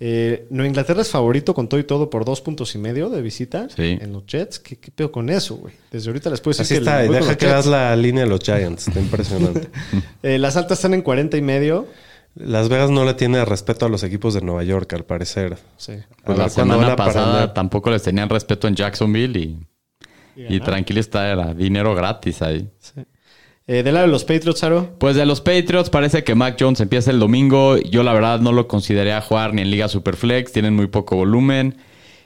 Eh, Nueva Inglaterra es favorito con todo y todo por dos puntos y medio de visita Sí. en los Jets. ¿Qué, qué pedo con eso, güey? Desde ahorita les puedo decir Así que está, y deja que veas la línea de los Giants. Está impresionante. *laughs* Eh, las altas están en 40 y medio. Las Vegas no le tiene respeto a los equipos de Nueva York, al parecer. Sí. Pues la semana pasada tampoco les tenían respeto en Jacksonville y, y ganaron. tranquilo está, era dinero gratis ahí. Eh, del lado de los Patriots, Aro. Pues de los Patriots parece que Mac Jones empieza el domingo. Yo la verdad no lo consideraría jugar ni en Liga Superflex. Tienen muy poco volumen.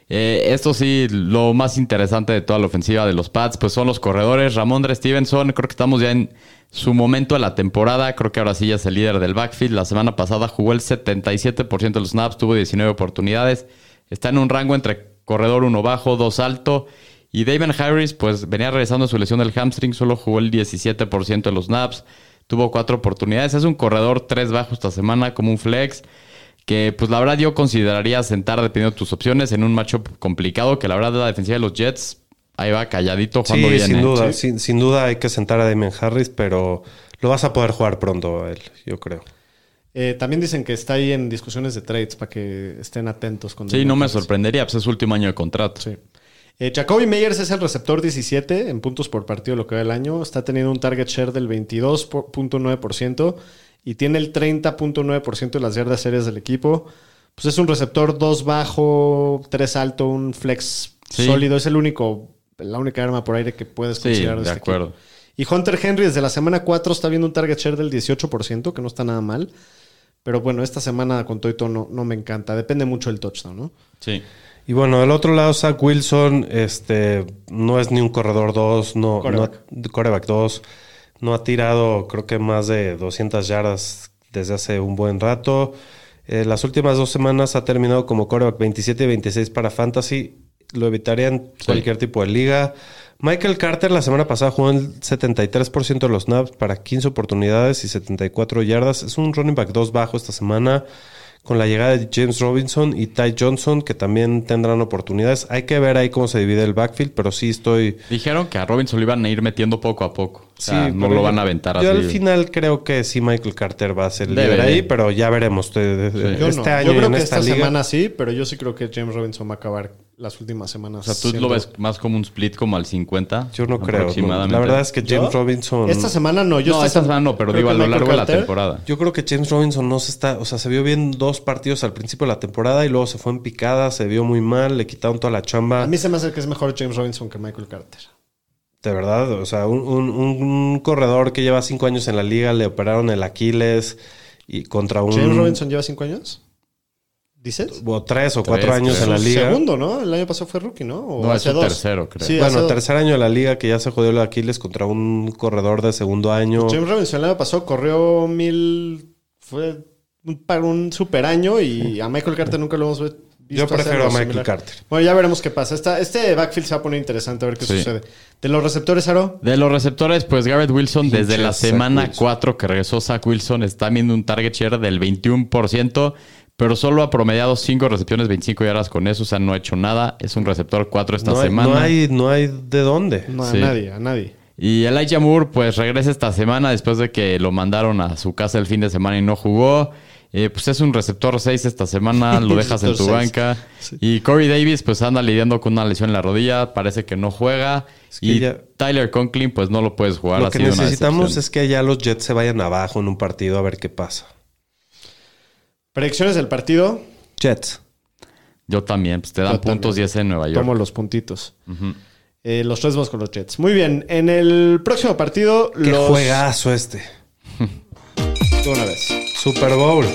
Eh, esto sí, lo más interesante de toda la ofensiva de los Pats, pues son los corredores. Ramondre Stevenson, creo que estamos ya en su momento de la temporada. Creo que ahora sí ya es el líder del backfield. La semana pasada jugó el 77% de los snaps, tuvo 19 oportunidades. Está en un rango entre corredor uno bajo, dos alto. Y David Harris, pues venía regresando de su lesión del hamstring, solo jugó el 17% de los snaps, tuvo cuatro oportunidades. Es un corredor tres bajo esta semana, como un flex, que pues la verdad yo consideraría sentar dependiendo de tus opciones en un matchup complicado, que la verdad la defensiva de los Jets ahí va calladito jugando Sí, bien. sin ¿eh? duda. Sin, sin duda hay que sentar a Damien Harris, pero lo vas a poder jugar pronto a él, yo creo. Eh, también dicen que está ahí en discusiones de trades para que estén atentos. Con Sí, no me sorprendería, pues es su último año de contrato. Sí. Eh, Jacoby Meyers es el receptor 17 en puntos por partido lo que va el año. Está teniendo un target share del 22.9% y tiene el 30.9% de las yardas aéreas del equipo. Pues es un receptor 2 bajo, 3 alto, un flex Sí. sólido. Es el único, la única arma por aire que puedes Sí, considerar de este acuerdo. equipo. Y Hunter Henry desde la semana 4 está viendo un target share del 18%, que no está nada mal. Pero bueno, esta semana con todo no, no me encanta. Depende mucho del touchdown, ¿no? Sí. Y bueno, del otro lado, Zach Wilson, este, no es ni un corredor 2, no, no coreback 2, no ha tirado creo que más de 200 yardas desde hace un buen rato. Eh, las últimas dos semanas ha terminado como coreback 27 y 26 para Fantasy. Lo evitaría en cualquier tipo de liga. Michael Carter la semana pasada jugó el 73% de los snaps para 15 oportunidades y 74 yardas. Es un running back 2 bajo esta semana con la llegada de James Robinson y Ty Johnson, que también tendrán oportunidades. Hay que ver ahí cómo se divide el backfield, pero sí estoy. Dijeron que a Robinson lo iban a ir metiendo poco a poco. O sea, Sí, no lo yo- van a aventar así. Yo al final creo que sí Michael Carter va a ser líder de. ahí, pero ya veremos. Yo este no. año Yo y creo en que esta esta liga. semana sí, pero yo sí creo que James Robinson va a acabar las últimas semanas. O sea, tú siendo- lo ves más como un split como al 50. Yo no creo. La verdad es que James ¿Yo? Robinson. Esta semana no. Yo no, esta semana no, pero digo a lo largo de la temporada. Yo creo que James Robinson no se está, o sea, se vio bien dos partidos al principio de la temporada y luego se fue en picada, se vio muy mal, le quitaron toda la chamba. A mí se me hace que es mejor James Robinson que Michael Carter. De verdad, o sea, un, un- un corredor que lleva cinco años en la liga, le operaron el Aquiles y contra un... ¿James Robinson lleva cinco años? ¿Dices? O tres o cuatro años en la liga. Segundo, ¿no? El año pasado fue rookie, ¿no? O No, es hace su dos. tercero, creo. Sí, bueno, tercer año de la liga que ya se jodió el Aquiles contra un corredor de segundo año. James Robinson el año pasado corrió mil... Fue un, para un super año y a Michael Carter nunca lo hemos visto Yo prefiero a Michael similar. Carter. Bueno, ya veremos qué pasa. Esta, este backfield se va a poner interesante a ver qué Sí. sucede. De los receptores, Aro, De los receptores, pues Garrett Wilson, Pinche desde la Zach semana Wilson. 4 que regresó Zach Wilson, está viendo un target share del 21%, pero solo ha promediado 5 recepciones, 25 yardas con eso, o sea, no ha hecho nada. Es un receptor 4 esta no, hay, semana. no, hay, no hay de dónde. no a Sí. nadie, a nadie. Y Elijah Moore, pues regresa esta semana después de que lo mandaron a su casa el fin de semana y no jugó. Eh, pues es un receptor 6 esta semana, *laughs* lo dejas en tu seis. banca. Y Corey Davis, pues anda lidiando con una lesión en la rodilla, parece que no juega. que y ya- Tyler Conklin, pues no lo puedes jugar. Lo ha que necesitamos es que ya los Jets se vayan abajo en un partido a ver qué pasa. Predicciones del partido. Jets. Yo también, pues te dan Yo también. puntos y ese en Nueva York. Tomo los puntitos. Eh, los tres vamos con los Jets. Muy bien. En el próximo partido, Qué los. juegazo este. *laughs* De una vez. Super Bowl.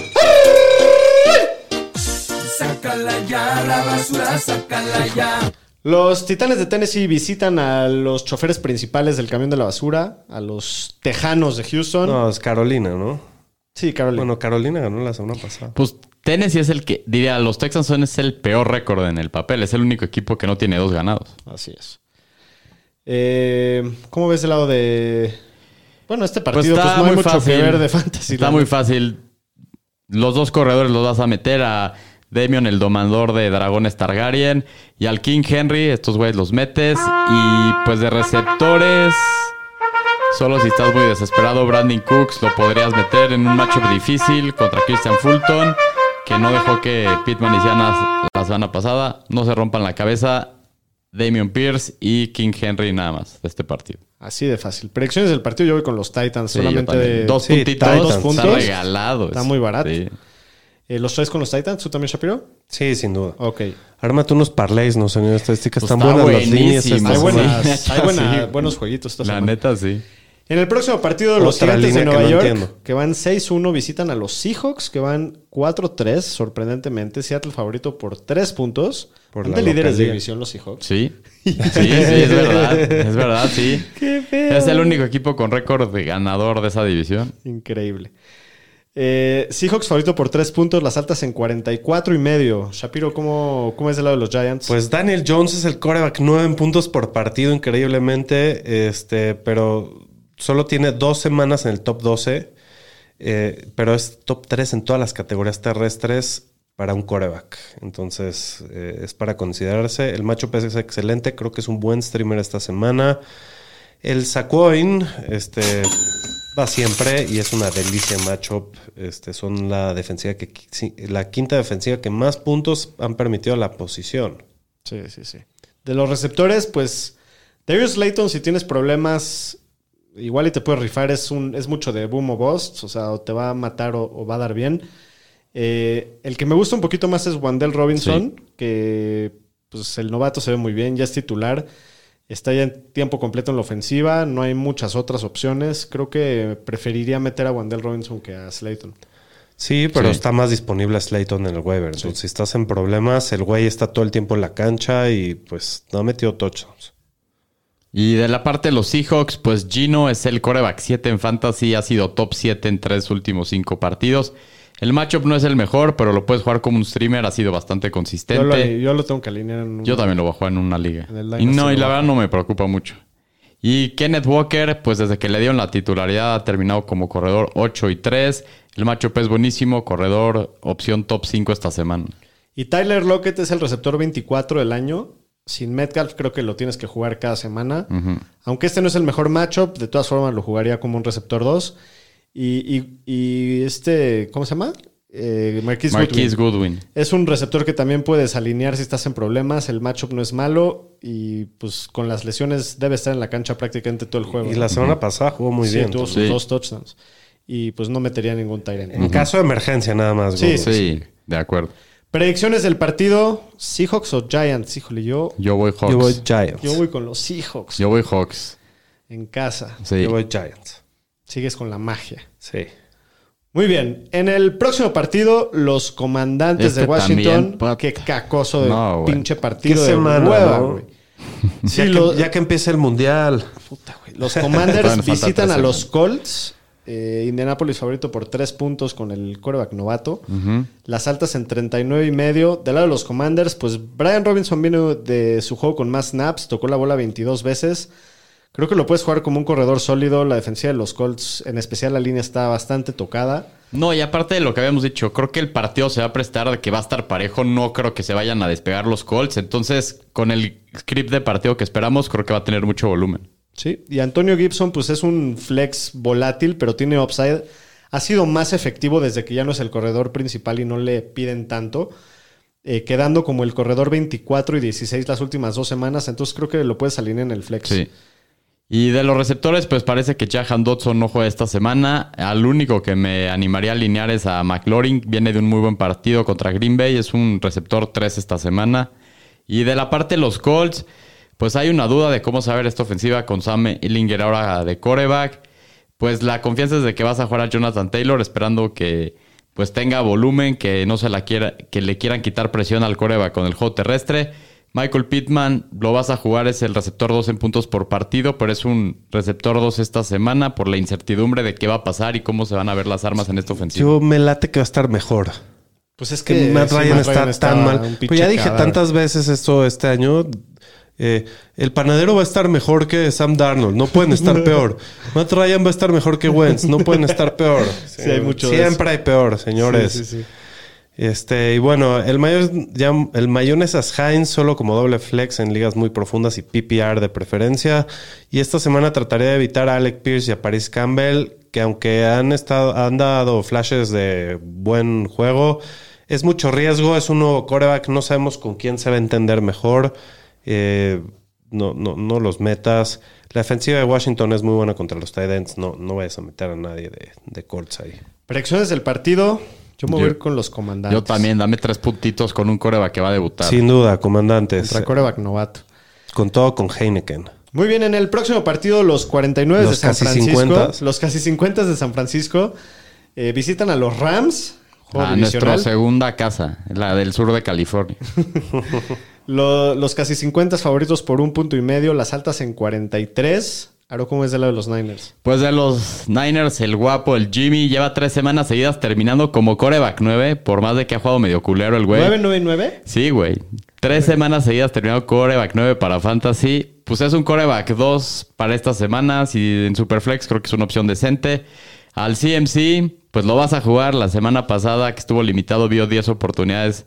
Sácala ya, la basura, sácala ya. Los Titanes de Tennessee visitan a los choferes principales del camión de la basura, a los Tejanos de Houston. No, es Carolina, ¿no? Sí, Carolina. Bueno, Carolina ganó la semana pasada. Pues Tennessee es el que, diría, los Texans son es el peor récord en el papel. Es el único equipo que no tiene dos ganados. Así es. Eh, ¿Cómo ves el lado de.? Bueno, este Pues partido, pues, no hay mucho fácil. que ver de fantasy. Está muy fácil. Los dos corredores los vas a meter a Demion, el domador de Dragones Targaryen, y al King Henry. Estos güeyes los metes. Y pues de receptores. Solo si estás muy desesperado, Brandon Cooks lo podrías meter en un matchup difícil contra Christian Fulton, que no dejó que Pittman hiciera la semana pasada. No se rompan la cabeza. Damian Pierce y King Henry nada más de este partido. Así de fácil. Predicciones del partido, yo voy con los Titans. Sí, solamente de- dos sí, puntitos, Titans. Dos puntos. está regalado. Está muy barato. Sí. Eh, ¿Los tres con los Titans? ¿Tú también, Shapiro? Sí, sin duda. Ok. Ármate unos parlays, no señor. Estadísticas Pues están está buenas las líneas. Hay, buenas, hay buena- *laughs* Sí. buenos jueguitos esta La semana. neta, sí. En el próximo partido, los Otra gigantes de que Nueva no York, entiendo. que van 6-1, visitan a los Seahawks, que van 4-3, sorprendentemente. Seattle favorito por 3 puntos. Por de líderes de división los Seahawks. Sí. *laughs* Sí, sí, es verdad. Es verdad, sí. Es el único equipo con récord de ganador de esa división. Increíble. Eh, Seahawks favorito por 3 puntos, las altas en 44 y medio. Shapiro, ¿cómo, cómo es el lado de los Giants? Pues Daniel Jones es el coreback 9 puntos por partido, increíblemente. Este, pero solo tiene dos semanas en el top 12. eh, pero es top 3 en todas las categorías terrestres para un coreback. Entonces, eh, es para considerarse. El macho es excelente. Creo que es un buen streamer esta semana. El Sacoin, este. Va siempre y es una delicia matchup. Este, son la defensiva que la quinta defensiva que más puntos han permitido la posición. Sí, sí, sí. De los receptores, pues Darius Slayton, si tienes problemas, igual y te puedes rifar, es, un, es mucho de boom o bust, o sea, o te va a matar o, o va a dar bien. Eh, el que me gusta un poquito más es Wandell Robinson, que pues el novato se ve muy bien, ya es titular, está ya en tiempo completo en la ofensiva, no hay muchas otras opciones. Creo que preferiría meter a Wandell Robinson que a Slayton. Sí, pero Sí. está más disponible Slayton en el waiver. Entonces, si estás en problemas, el güey está todo el tiempo en la cancha y pues no ha metido touchdowns. Y de la parte de los Seahawks, pues Gino es el coreback 7 en fantasy, ha sido top 7 en tres últimos cinco partidos. El matchup no es el mejor, pero lo puedes jugar como un streamer, ha sido bastante Yo lo, consistente. yo lo tengo que alinear en. Yo también lo voy a jugar en una liga. En Y no, y la verdad no me preocupa mucho. Y Kenneth Walker, pues desde que le dieron la titularidad ha terminado como corredor 8 y 3. El matchup es buenísimo, corredor opción top 5 esta semana. Y Tyler Lockett es el receptor 24 del año. Sin Metcalf creo que lo tienes que jugar cada semana. Aunque este no es el mejor matchup, de todas formas lo jugaría como un receptor 2. Y, y- y este, ¿cómo se llama? Eh, Marquise, Marquise Goodwin. Goodwin. Es un receptor que también puedes alinear si estás en problemas. El matchup no es malo. Y pues con las lesiones debe estar en la cancha prácticamente todo el juego. Y la semana pasada jugó muy Sí, bien. tuvo sus Sí. dos touchdowns. Y pues no metería ningún Tyrant. En caso de emergencia nada más. Sí. Sí, de acuerdo. Predicciones del partido: ¿Seahawks o Giants? Híjole, yo, Yo voy Hawks. Yo voy Giants. yo voy con los Seahawks Yo voy Hawks. en casa. Sí. Yo voy Giants. Sigues con la magia. Sí. Muy bien. En el próximo partido, los comandantes Este de Washington. también, puta. Qué cacoso de No, pinche partido Qué de semana, hueva, ¿no? güey. ya, Sí, que, ya que empiece el mundial. Puta, güey. Los Commanders *laughs* visitan a los semanas. Colts. Eh, Indianapolis favorito por tres puntos con el coreback novato. Las altas en 39 y medio. Del lado de los Commanders, pues Brian Robinson vino de su juego con más snaps. Tocó la bola 22 veces. Creo que lo puedes jugar como un corredor sólido. La defensiva de los Colts, en especial la línea, está bastante tocada. No, y aparte de lo que habíamos dicho, creo que el partido se va a prestar de que va a estar parejo. No creo que se vayan a despegar los Colts. Entonces, con el script de partido que esperamos, creo que va a tener mucho volumen. Sí, y Antonio Gibson, pues es un flex volátil, pero tiene upside. Ha sido más efectivo desde que ya no es el corredor principal y no le piden tanto. eh, quedando como el corredor 24 y 16 las últimas dos semanas. Entonces creo que lo puedes alinear en el flex. Sí. Y de los receptores, pues parece que Jahan Dodson no juega esta semana. Al único que me animaría a alinear es a McLaurin. Viene de un muy buen partido contra Green Bay. Es un receptor 3 esta semana. Y de la parte de los Colts, pues hay una duda de cómo saber esta ofensiva con Sam Illinger ahora de coreback. Pues la confianza es de que vas a jugar a Jonathan Taylor esperando que pues tenga volumen, que no se la quiera, que le quieran quitar presión al coreback con el juego terrestre. Michael Pittman lo vas a jugar, es el receptor 2 en puntos por partido, pero es un receptor 2 esta semana por la incertidumbre de qué va a pasar y cómo se van a ver las armas en esta ofensiva. Yo me late que va a estar mejor. Pues es Que que Matt sí, Ryan está tan mal. Pues ya dije cadáver. tantas veces esto este año. Eh, el panadero va a estar mejor que Sam Darnold. No pueden estar peor. *laughs* Matt Ryan va a estar mejor que Wentz. No pueden estar peor. Sí, hay mucho de Siempre hay peor, señores. Sí. Este, y bueno, el mayor ya, el Heinz solo como doble flex en ligas muy profundas y PPR de preferencia. Y esta semana trataré de evitar a Alec Pierce y a Paris Campbell, que aunque han estado, han dado flashes de buen juego, es mucho riesgo, es un nuevo coreback, no sabemos con quién se va a entender mejor. Eh, no, no, no los metas. La defensiva de Washington es muy buena contra los tight ends. No, no vayas a meter a nadie de, de Colts ahí. Predicciones del partido. Yo me voy a ir con los comandantes. Yo también, dame tres puntitos con un coreback que va a debutar. Sin duda, comandantes. Contra coreback novato. Con todo con Heineken. Muy bien, en el próximo partido, los 49 de Los San casi Francisco. 50. Los casi 50 de San Francisco eh, visitan a los Rams. A nuestra segunda casa, la del sur de California. *laughs* Lo- los casi 50 favoritos por un punto y medio, las altas en 43. Aro, ¿cómo es de lado de los Niners? Pues de los Niners, el guapo, el Jimmy, lleva tres semanas seguidas terminando como coreback 9, por más de que ha jugado medio culero el güey. ¿999? Sí, güey. Tres semanas seguidas terminando coreback 9 para Fantasy. Pues es un coreback 2 para estas semanas y en Superflex creo que es una opción decente. Al CMC, pues lo vas a jugar. La semana pasada que estuvo limitado vio 10 oportunidades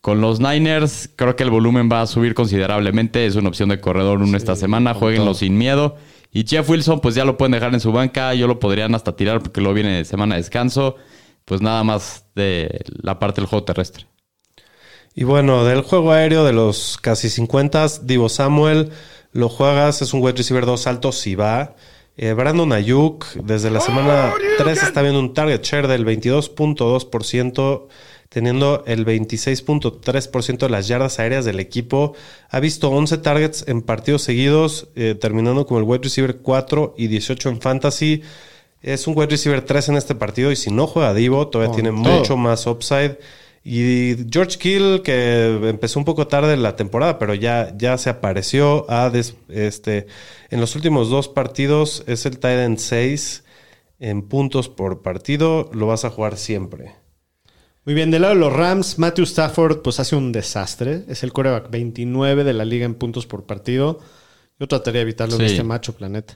con los Niners. Creo que el volumen va a subir considerablemente. Es una opción de corredor 1 esta semana. Jueguenlo sin miedo. Y Jeff Wilson, pues ya lo pueden dejar en su banca. Yo lo podrían hasta tirar porque luego viene semana de descanso. Pues nada más de la parte del juego terrestre. Y bueno, del juego aéreo de los casi 50, Divo Samuel, lo juegas, es un wide receiver 2 alto si va. Eh, Brandon Ayuk, desde la semana 3 está viendo un target share del 22.2%, teniendo el 26.3% de las yardas aéreas del equipo. Ha visto 11 targets en partidos seguidos, eh, terminando como el wide receiver 4 y 18 en fantasy. Es un wide receiver 3 en este partido y si no juega Divo, todavía Con tiene todo. mucho más upside. Y George Kill, que empezó un poco tarde la temporada, pero ya, ya se apareció a des- este, en los últimos dos partidos, es el tight end 6 en puntos por partido, lo vas a jugar siempre. Muy bien, del lado de los Rams, Matthew Stafford pues hace un desastre. Es el coreback 29 de la liga en puntos por partido. Yo trataría de evitarlo en este macho, planeta.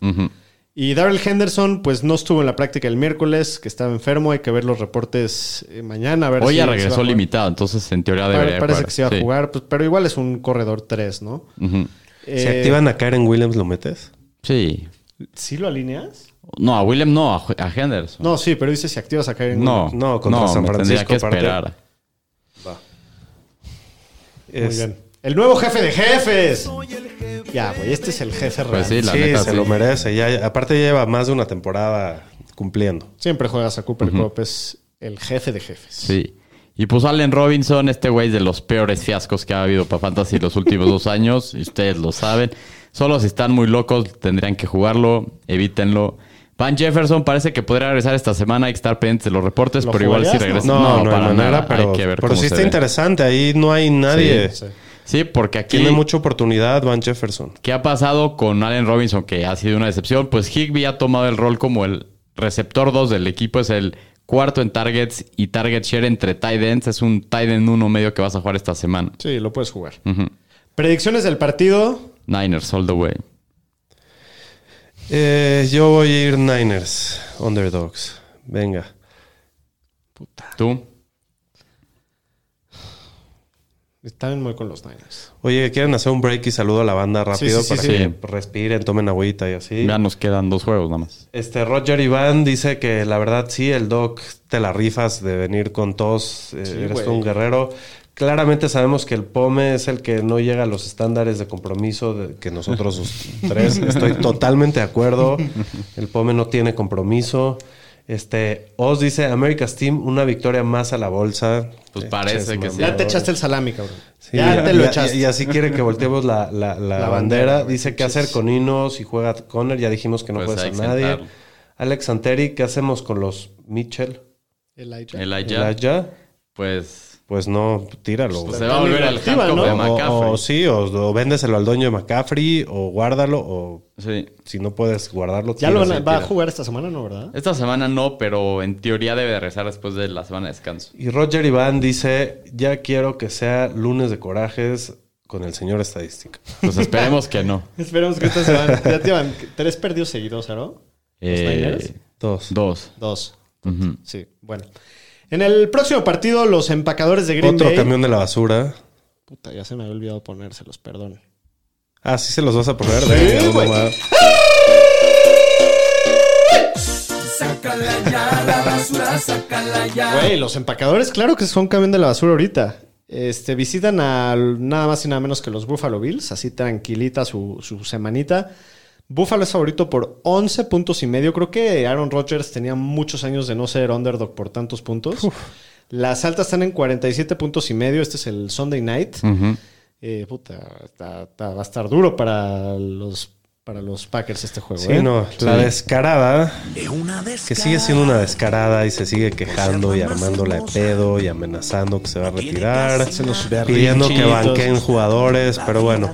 Y Darrell Henderson pues no estuvo en la práctica el miércoles, que estaba enfermo. Hay que ver los reportes eh, mañana. A ver Hoy si ya se regresó limitado, entonces en teoría debería Parece jugar. que se iba Sí. a jugar, pues, pero igual es un corredor 3, ¿no? Ujú. Si Eh, activan a Karen Williams, ¿lo metes? Sí. ¿Sí lo alineas? No, a William no, a, a Henderson. No, sí, pero dice si activas a Kyren no. No, contra San me tendría Francisco, que esperar. Muy Es- bien. El nuevo jefe de jefes. Ya, güey, este es el jefe real. Pues sí, la sí, neta se sí. lo merece. Ya, aparte lleva más de una temporada cumpliendo. Siempre juegas a Cooper Cup, es el jefe de jefes. Sí. Y pues Allen Robinson, este güey es de los peores fiascos que ha habido para Fantasy los últimos dos años, y ustedes lo saben. Solo si están muy locos tendrían que jugarlo, evítenlo. Van Jefferson parece que podría regresar esta semana, hay que estar pendientes de los reportes, ¿Lo pero igual si jugarías? regresa. No, no, hay manera, nada, pero, hay que ver pero sí está interesante. Ahí no hay nadie. Sí. Sí, porque aquí Tiene mucha oportunidad Van Jefferson. ¿Qué ha pasado con Allen Robinson, que ha sido una decepción? Pues Higby ha tomado el rol como el receptor 2 del equipo, es el cuarto en targets y target share entre tight ends. Es un tight end uno medio que vas a jugar esta semana. Sí, lo puedes jugar. Predicciones del partido. Niners, all the way. Eh, yo voy a ir Niners, Underdogs. Venga. ¿Tú? Están muy con los Niners. Oye, ¿quieren hacer un break y saludo a la banda rápido sí, sí, para sí. que respiren, tomen agüita y así? Ya nos quedan dos juegos nada más. Este Roger Iván dice que la verdad sí, el Doc te la rifas de venir con todos. eh, Sí, eres tú un guerrero. Claramente sabemos que el POME es el que no llega a los estándares de compromiso de, que nosotros los *laughs* tres. Estoy totalmente de acuerdo. *laughs* El POME no tiene compromiso. Este, Oz dice, America's Team, una victoria más a la bolsa. Pues Eh, parece ches, que sí. Ya te echaste el salami, cabrón. Sí, ya, te lo echaste. Y, y así quiere que volteemos la, la- la *laughs* La bandera, Dice qué hacer con Inos y juega Conner. Ya dijimos que no Pues puede ser nadie. sentarlo. Alex Santeri, ¿qué hacemos con los Mitchell? Elijah. Elijah, Elijah? pues, Pues no, tíralo. pues se va a volver handcuff ¿no? de o, McCaffrey. o sí, o, o véndeselo al dueño de McCaffrey, o guárdalo, o Sí. si no puedes guardarlo, Ya lo van va a jugar esta semana, ¿no, verdad? Esta semana no, pero en teoría debe de regresar después de la semana de descanso. Y Roger Iván dice, ya quiero que sea lunes de corajes con el señor estadística. Pues esperemos que no. *laughs* Esperemos que esta semana. ya te van tres perdidos seguidos, ¿no? Eh, Niners? Dos. dos. Dos. Sí, bueno. En el próximo partido, los empacadores de Green Otro Bay. camión de la basura. Puta, ya se me había olvidado ponérselos, perdón. Ah, sí se los vas a poner. Güey. mamá. Sácala ya, la basura, sácala ya. Güey, los empacadores, claro que son camión de la basura ahorita. Este, visitan a nada más y nada menos que los Buffalo Bills, así tranquilita su, su semanita. Buffalo es favorito por 11 puntos y medio. Creo que Aaron Rodgers tenía muchos años de no ser underdog por tantos puntos. Las altas están en 47 puntos y medio. Este es el Sunday night. Eh, puta, está- está- va a estar duro para los, para los Packers este juego. Sí, ¿eh? no, la descarada, que sigue siendo una descarada y se sigue quejando y armándola de pedo y amenazando que se va a retirar, los pidiendo que banqueen jugadores, pero bueno,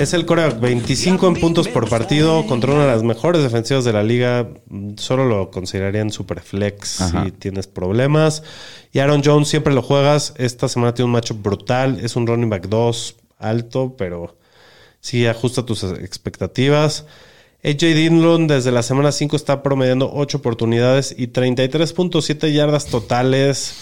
es el coreback 25 en puntos por partido contra una de las mejores defensivas de la liga, solo lo considerarían super flex Ajá. si tienes problemas. Y Aaron Jones siempre lo juegas, esta semana tiene un macho brutal, es un running back 2 alto, pero sí ajusta tus expectativas. AJ Dillon desde la semana 5 está promediando 8 oportunidades y 33.7 yardas totales.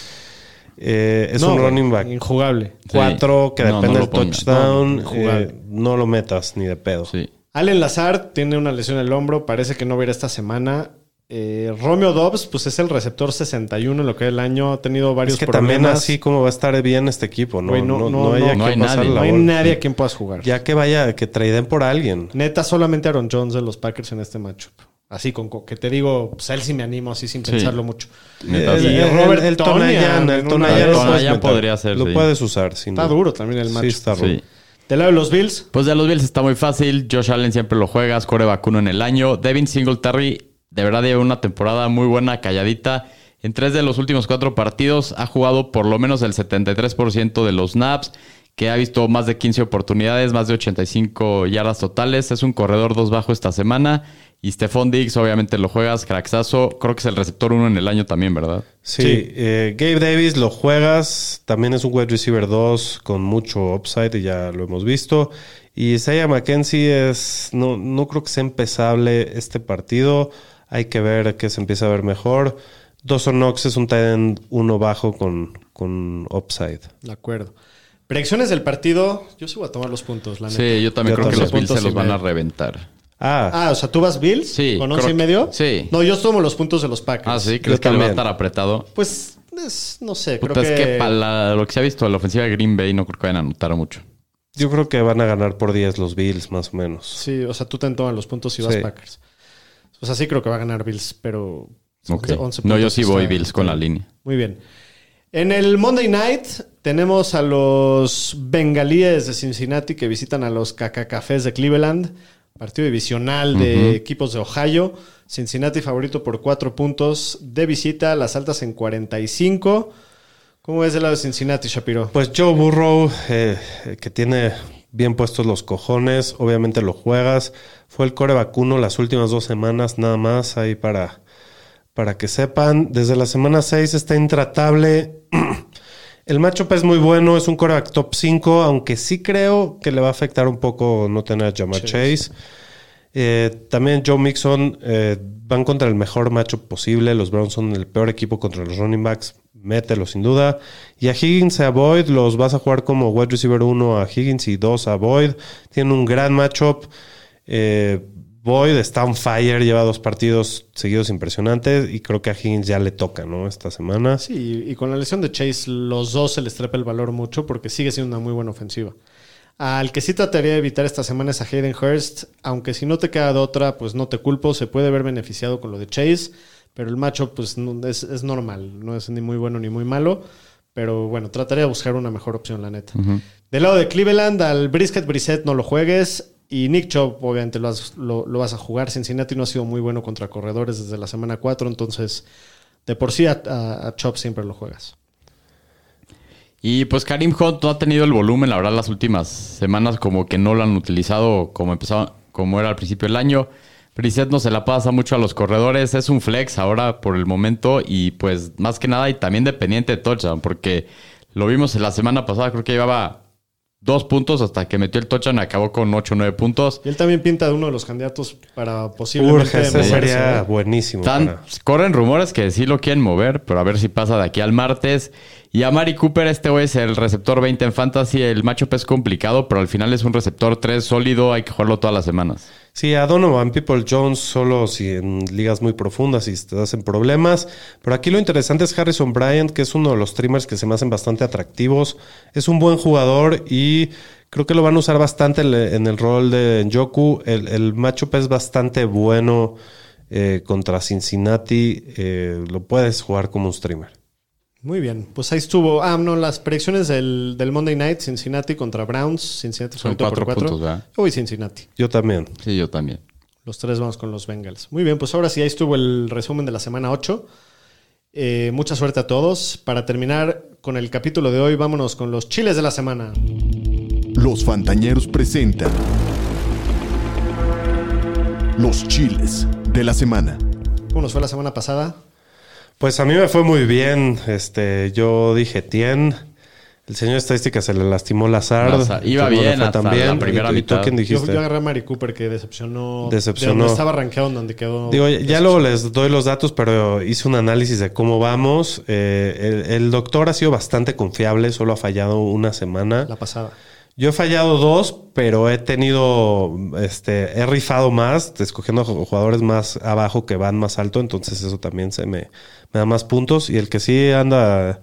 Eh, es No, un running back Injugable. 4 que No, depende no del touchdown. Eh, no lo metas ni de pedo. Sí. Allen Lazard tiene una lesión en el hombro, parece que no va a ir esta semana. Eh, Romeo Dobbs, pues es el receptor 61 en lo que es el año. Ha tenido varios Es que problemas. también así como va a estar bien este equipo. No, Güey, no, no, no, no, hay a hay nadie. No hay nadie a quien puedas jugar. Ya que vaya, que traden por alguien. Neta, solamente Aaron Jones de los Packers en este matchup. Así con co- que te digo, pues él sí me animo, así sin Sí. pensarlo mucho. Neta, El, sí. Y el- Robert el Tonyan Tonayan, el Tonayan Tonayan meter. podría ser, Lo sí. puedes usar. sin Está duda. duro también el Sí, matchup. está duro. Sí. Del lado de los Bills, Pues de los Bills está muy fácil. Josh Allen siempre lo juegas, core vacuno en el año. Devin Singletary de verdad lleva una temporada muy buena, calladita. En tres de los últimos cuatro partidos ha jugado por lo menos el 73% de los snaps. que ha visto más de 15 oportunidades, más de 85 yardas totales. Es un corredor dos bajo esta semana. Y Stephon Diggs, obviamente lo juegas, craxazo. Creo que es el receptor uno en el año también, ¿verdad? Sí, Sí. eh, Gabe Davis lo juegas, también es un wide receiver 2 con mucho upside y ya lo hemos visto. Y Isaiah McKenzie es, no, no creo que sea empezable este partido, hay que ver que se empieza a ver mejor. Dawson Knox es un tight end uno bajo con, con upside. De acuerdo. Predicciones del partido. Yo sí voy a tomar los puntos, la neta. Sí, yo también Yo creo que los Bills se los van a reventar. Ah, Ah, o sea, ¿tú vas Bills? Sí, ¿Con 11 creo y que- medio? sí. No, yo tomo los puntos de los Packers. Ah, sí, ¿crees que le va a estar apretado? Pues, es- no sé, Puta, creo es que... que para la- lo que se ha visto de la ofensiva de Green Bay no creo que vayan a anotar mucho. yo creo que van a ganar por 10 los Bills más o menos. Sí, o sea, tú te tomas los puntos y vas Sí. Packers. O sea, sí creo que va a ganar Bills, pero... Ok. 11 No, yo sí está- voy Bills con la línea. Muy bien. En el Monday Night tenemos a los bengalíes de Cincinnati que visitan a los cacacafés de Cleveland. Partido divisional de equipos de Ohio. Cincinnati favorito por 4 puntos de visita. Las altas en 45. ¿Cómo ves el lado de Cincinnati, Shapiro? Pues Joe Burrow, eh, que tiene bien puestos los cojones, obviamente lo juegas. Fue el core vacuno las últimas dos semanas, nada más ahí para, para que sepan. Desde la semana 6 está intratable. *clears throat* El matchup es muy bueno, es un coreback top 5, aunque sí creo que le va a afectar un poco no tener a Jamar Chase. Eh, también Joe Mixon eh, van contra el mejor matchup posible. Los Browns son el peor equipo contra los running backs. Mételo sin duda. Y a Higgins y a Boyd los vas a jugar como wide receiver 1 a Higgins y 2 a Boyd. Tienen un gran matchup. Eh, Boyd está on fire, lleva dos partidos seguidos impresionantes y creo que a Higgins ya le toca, ¿no? Esta semana. Sí, y con la lesión de Chase, los dos se les trepa el valor mucho porque sigue siendo una muy buena ofensiva. Al que sí trataría de evitar esta semana es a Hayden Hurst, aunque si no te queda de otra, pues no te culpo, se puede ver beneficiado con lo de Chase, pero el macho pues no- es, es normal, no es ni muy bueno ni muy malo, pero bueno, trataría de buscar una mejor opción, la neta. Del lado de Cleveland, al Brisket Brissett no lo juegues. Y Nick Chubb, obviamente, lo, has- lo- lo vas a jugar. Cincinnati no ha sido muy bueno contra corredores desde la semana 4, entonces de por sí a, a, a Chubb siempre lo juegas. Y pues Karim Hunt no ha tenido el volumen, la verdad, las últimas semanas como que no lo han utilizado como empezaba, como era al principio del año. Brissett no se la pasa mucho a los corredores, es un flex ahora por el momento y pues más que nada y también dependiente de touchdown, porque lo vimos en la semana pasada, creo que llevaba dos puntos hasta que metió el touchdown, acabó con 8 o 9 puntos. Y él también pinta de uno de los candidatos para posiblemente Urge, sería buenísimo. Tan- para- corren rumores que sí lo quieren mover, pero a ver si pasa de aquí al martes. Y a Mari Cooper, este güey es el receptor 20 en Fantasy. El matchup es complicado, pero al final es un receptor 3 sólido. Hay que jugarlo todas las semanas. Sí, a Donovan People Jones solo si en ligas muy profundas y te hacen problemas. Pero aquí lo interesante es Harrison Bryant, que es uno de los streamers que se me hacen bastante atractivos. Es un buen jugador y creo que lo van a usar bastante en el- rol de Njoku. El, el matchup es bastante bueno eh, contra Cincinnati. Eh, lo puedes jugar como un streamer. Muy bien, pues ahí estuvo. Ah, no, las predicciones del, del Monday Night, Cincinnati contra Browns. Cincinnati Son por cuatro cuatro. puntos, ¿verdad? Yo voy Cincinnati. Yo también. Sí, yo también. Los tres vamos con los Bengals. Muy bien, pues ahora sí, ahí estuvo el resumen de la semana 8. Eh, mucha suerte a todos. Para terminar con el capítulo de hoy, vámonos con los chiles de la semana. Los Fantañeros presentan los chiles de la semana. ¿Cómo nos fue la semana pasada? Pues a mí me fue muy bien. Este, yo dije Tien. El señor estadística se le lastimó Lazard. Lazard. Iba bien fue hasta tan bien. la primera ¿Y tú- ¿Y tú mitad. quién Yo, dijiste? yo agarré a Mari Cooper que decepcionó. Decepcionó. De estaba rankeado, en donde quedó. Digo, ya- ya luego les doy los datos, pero hice un análisis de cómo vamos. Eh, el, el doctor ha sido bastante confiable, solo ha fallado una semana. La pasada. Yo he fallado dos, pero he tenido, este, he rifado más, escogiendo jugadores más abajo que van más alto, entonces eso también se me, me da más puntos. Y el que sí anda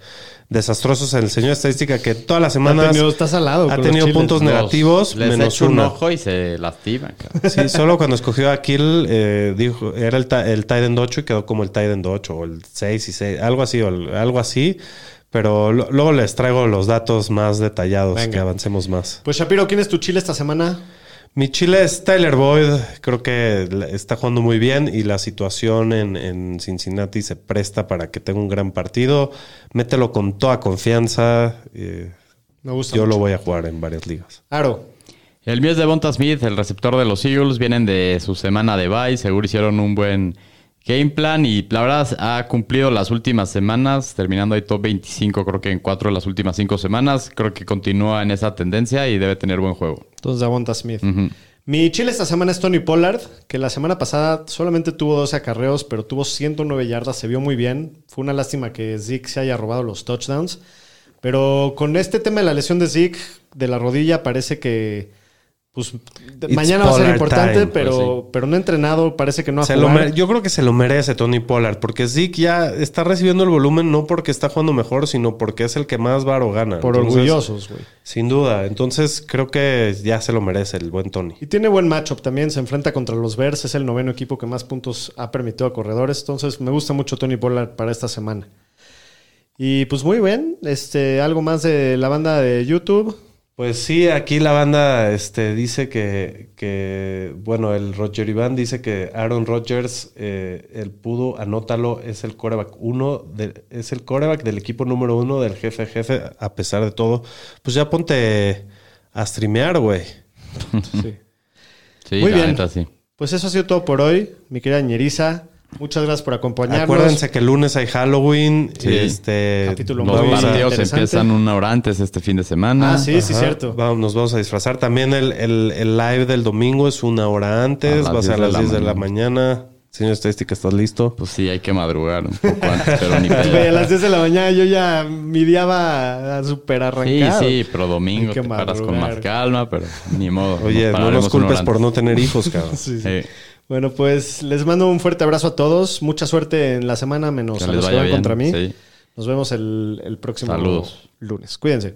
desastroso es el señor estadística, que todas las Ha semanas tenido- está salado ha tenido puntos Los- negativos, les menos echo un uno. ojo y se lastiman. cabrón. Sí, solo cuando escogió a Kill, eh, dijo, era el, ta- el Tiden 8 y quedó como el Tiden 8 o el 6 y 6, algo así, o el- algo así. Pero lo- luego les traigo los datos más detallados, Venga. que avancemos más. Pues Shapiro, ¿quién es tu chile esta semana? Mi chile es Tyler Boyd, creo que está jugando muy bien y la situación en, en Cincinnati se presta para que tenga un gran partido. Mételo con toda confianza. eh, Me gusta Yo mucho. lo voy a jugar en varias ligas. Aro. El mío es de Bonta Smith, el receptor de los Eagles. Vienen de su semana de bye. Seguro hicieron un buen game plan. Y la verdad ha cumplido las últimas semanas. Terminando ahí top 25, creo que en cuatro de las últimas cinco semanas. Creo que continúa en esa tendencia y debe tener buen juego. Entonces, Davonta Smith. Mi chile esta semana es Tony Pollard, que la semana pasada solamente tuvo 12 acarreos, pero tuvo 109 yardas, se vio muy bien. Fue una lástima que Zeke se haya robado los touchdowns. Pero con este tema de la lesión de Zeke, de la rodilla, parece que pues It's mañana va a ser importante, time, pero, pero no ha entrenado, parece que no ha Se jugado. yo creo que se lo merece Tony Pollard, porque Zeke ya está recibiendo el volumen no porque está jugando mejor, sino porque es el que más varo gana. Por Entonces, orgullosos, güey. Sin duda. Entonces creo que ya se lo merece el buen Tony. Y tiene buen matchup también, se enfrenta contra los Bears, es el noveno equipo que más puntos ha permitido a corredores, entonces me gusta mucho Tony Pollard para esta semana. Y pues muy bien, este, algo más de la banda de YouTube. Pues sí, aquí la banda este, dice que, que, bueno, el Roger Iván dice que Aaron Rodgers, eh, el pudo, anótalo, es el coreback uno, de- es el coreback del equipo número uno del jefe jefe, a pesar de todo. Pues ya ponte a streamear, güey. *laughs* Sí. Sí, Muy la bien. neta, sí. Pues eso ha sido todo por hoy, mi querida Ñeriza. Muchas gracias por acompañarnos. Acuérdense que el lunes hay Halloween. Sí. Este, Capítulo Los partidos interesante. empiezan una hora antes este fin de semana. Ah, sí, sí, cierto. Vamos, nos vamos a disfrazar. También el, el- el live del domingo es una hora antes. Va a ser a 10 de las la 10 de la mañana. Señor Estadística, ¿estás listo? Pues sí, hay que madrugar un poco antes, pero ni *laughs* a las 10 de la mañana yo ya mi día va a super Sí, arrancado. sí, pero domingo te paras con más calma, pero ni modo. Oye, no nos culpes por no tener hijos, *laughs* cabrón. Sí, sí. Sí. Bueno, pues les mando un fuerte abrazo a todos. Mucha suerte en la semana, menos Que a los que van bien, contra mí. sí. Nos vemos el, el próximo Saludos. lunes. Cuídense.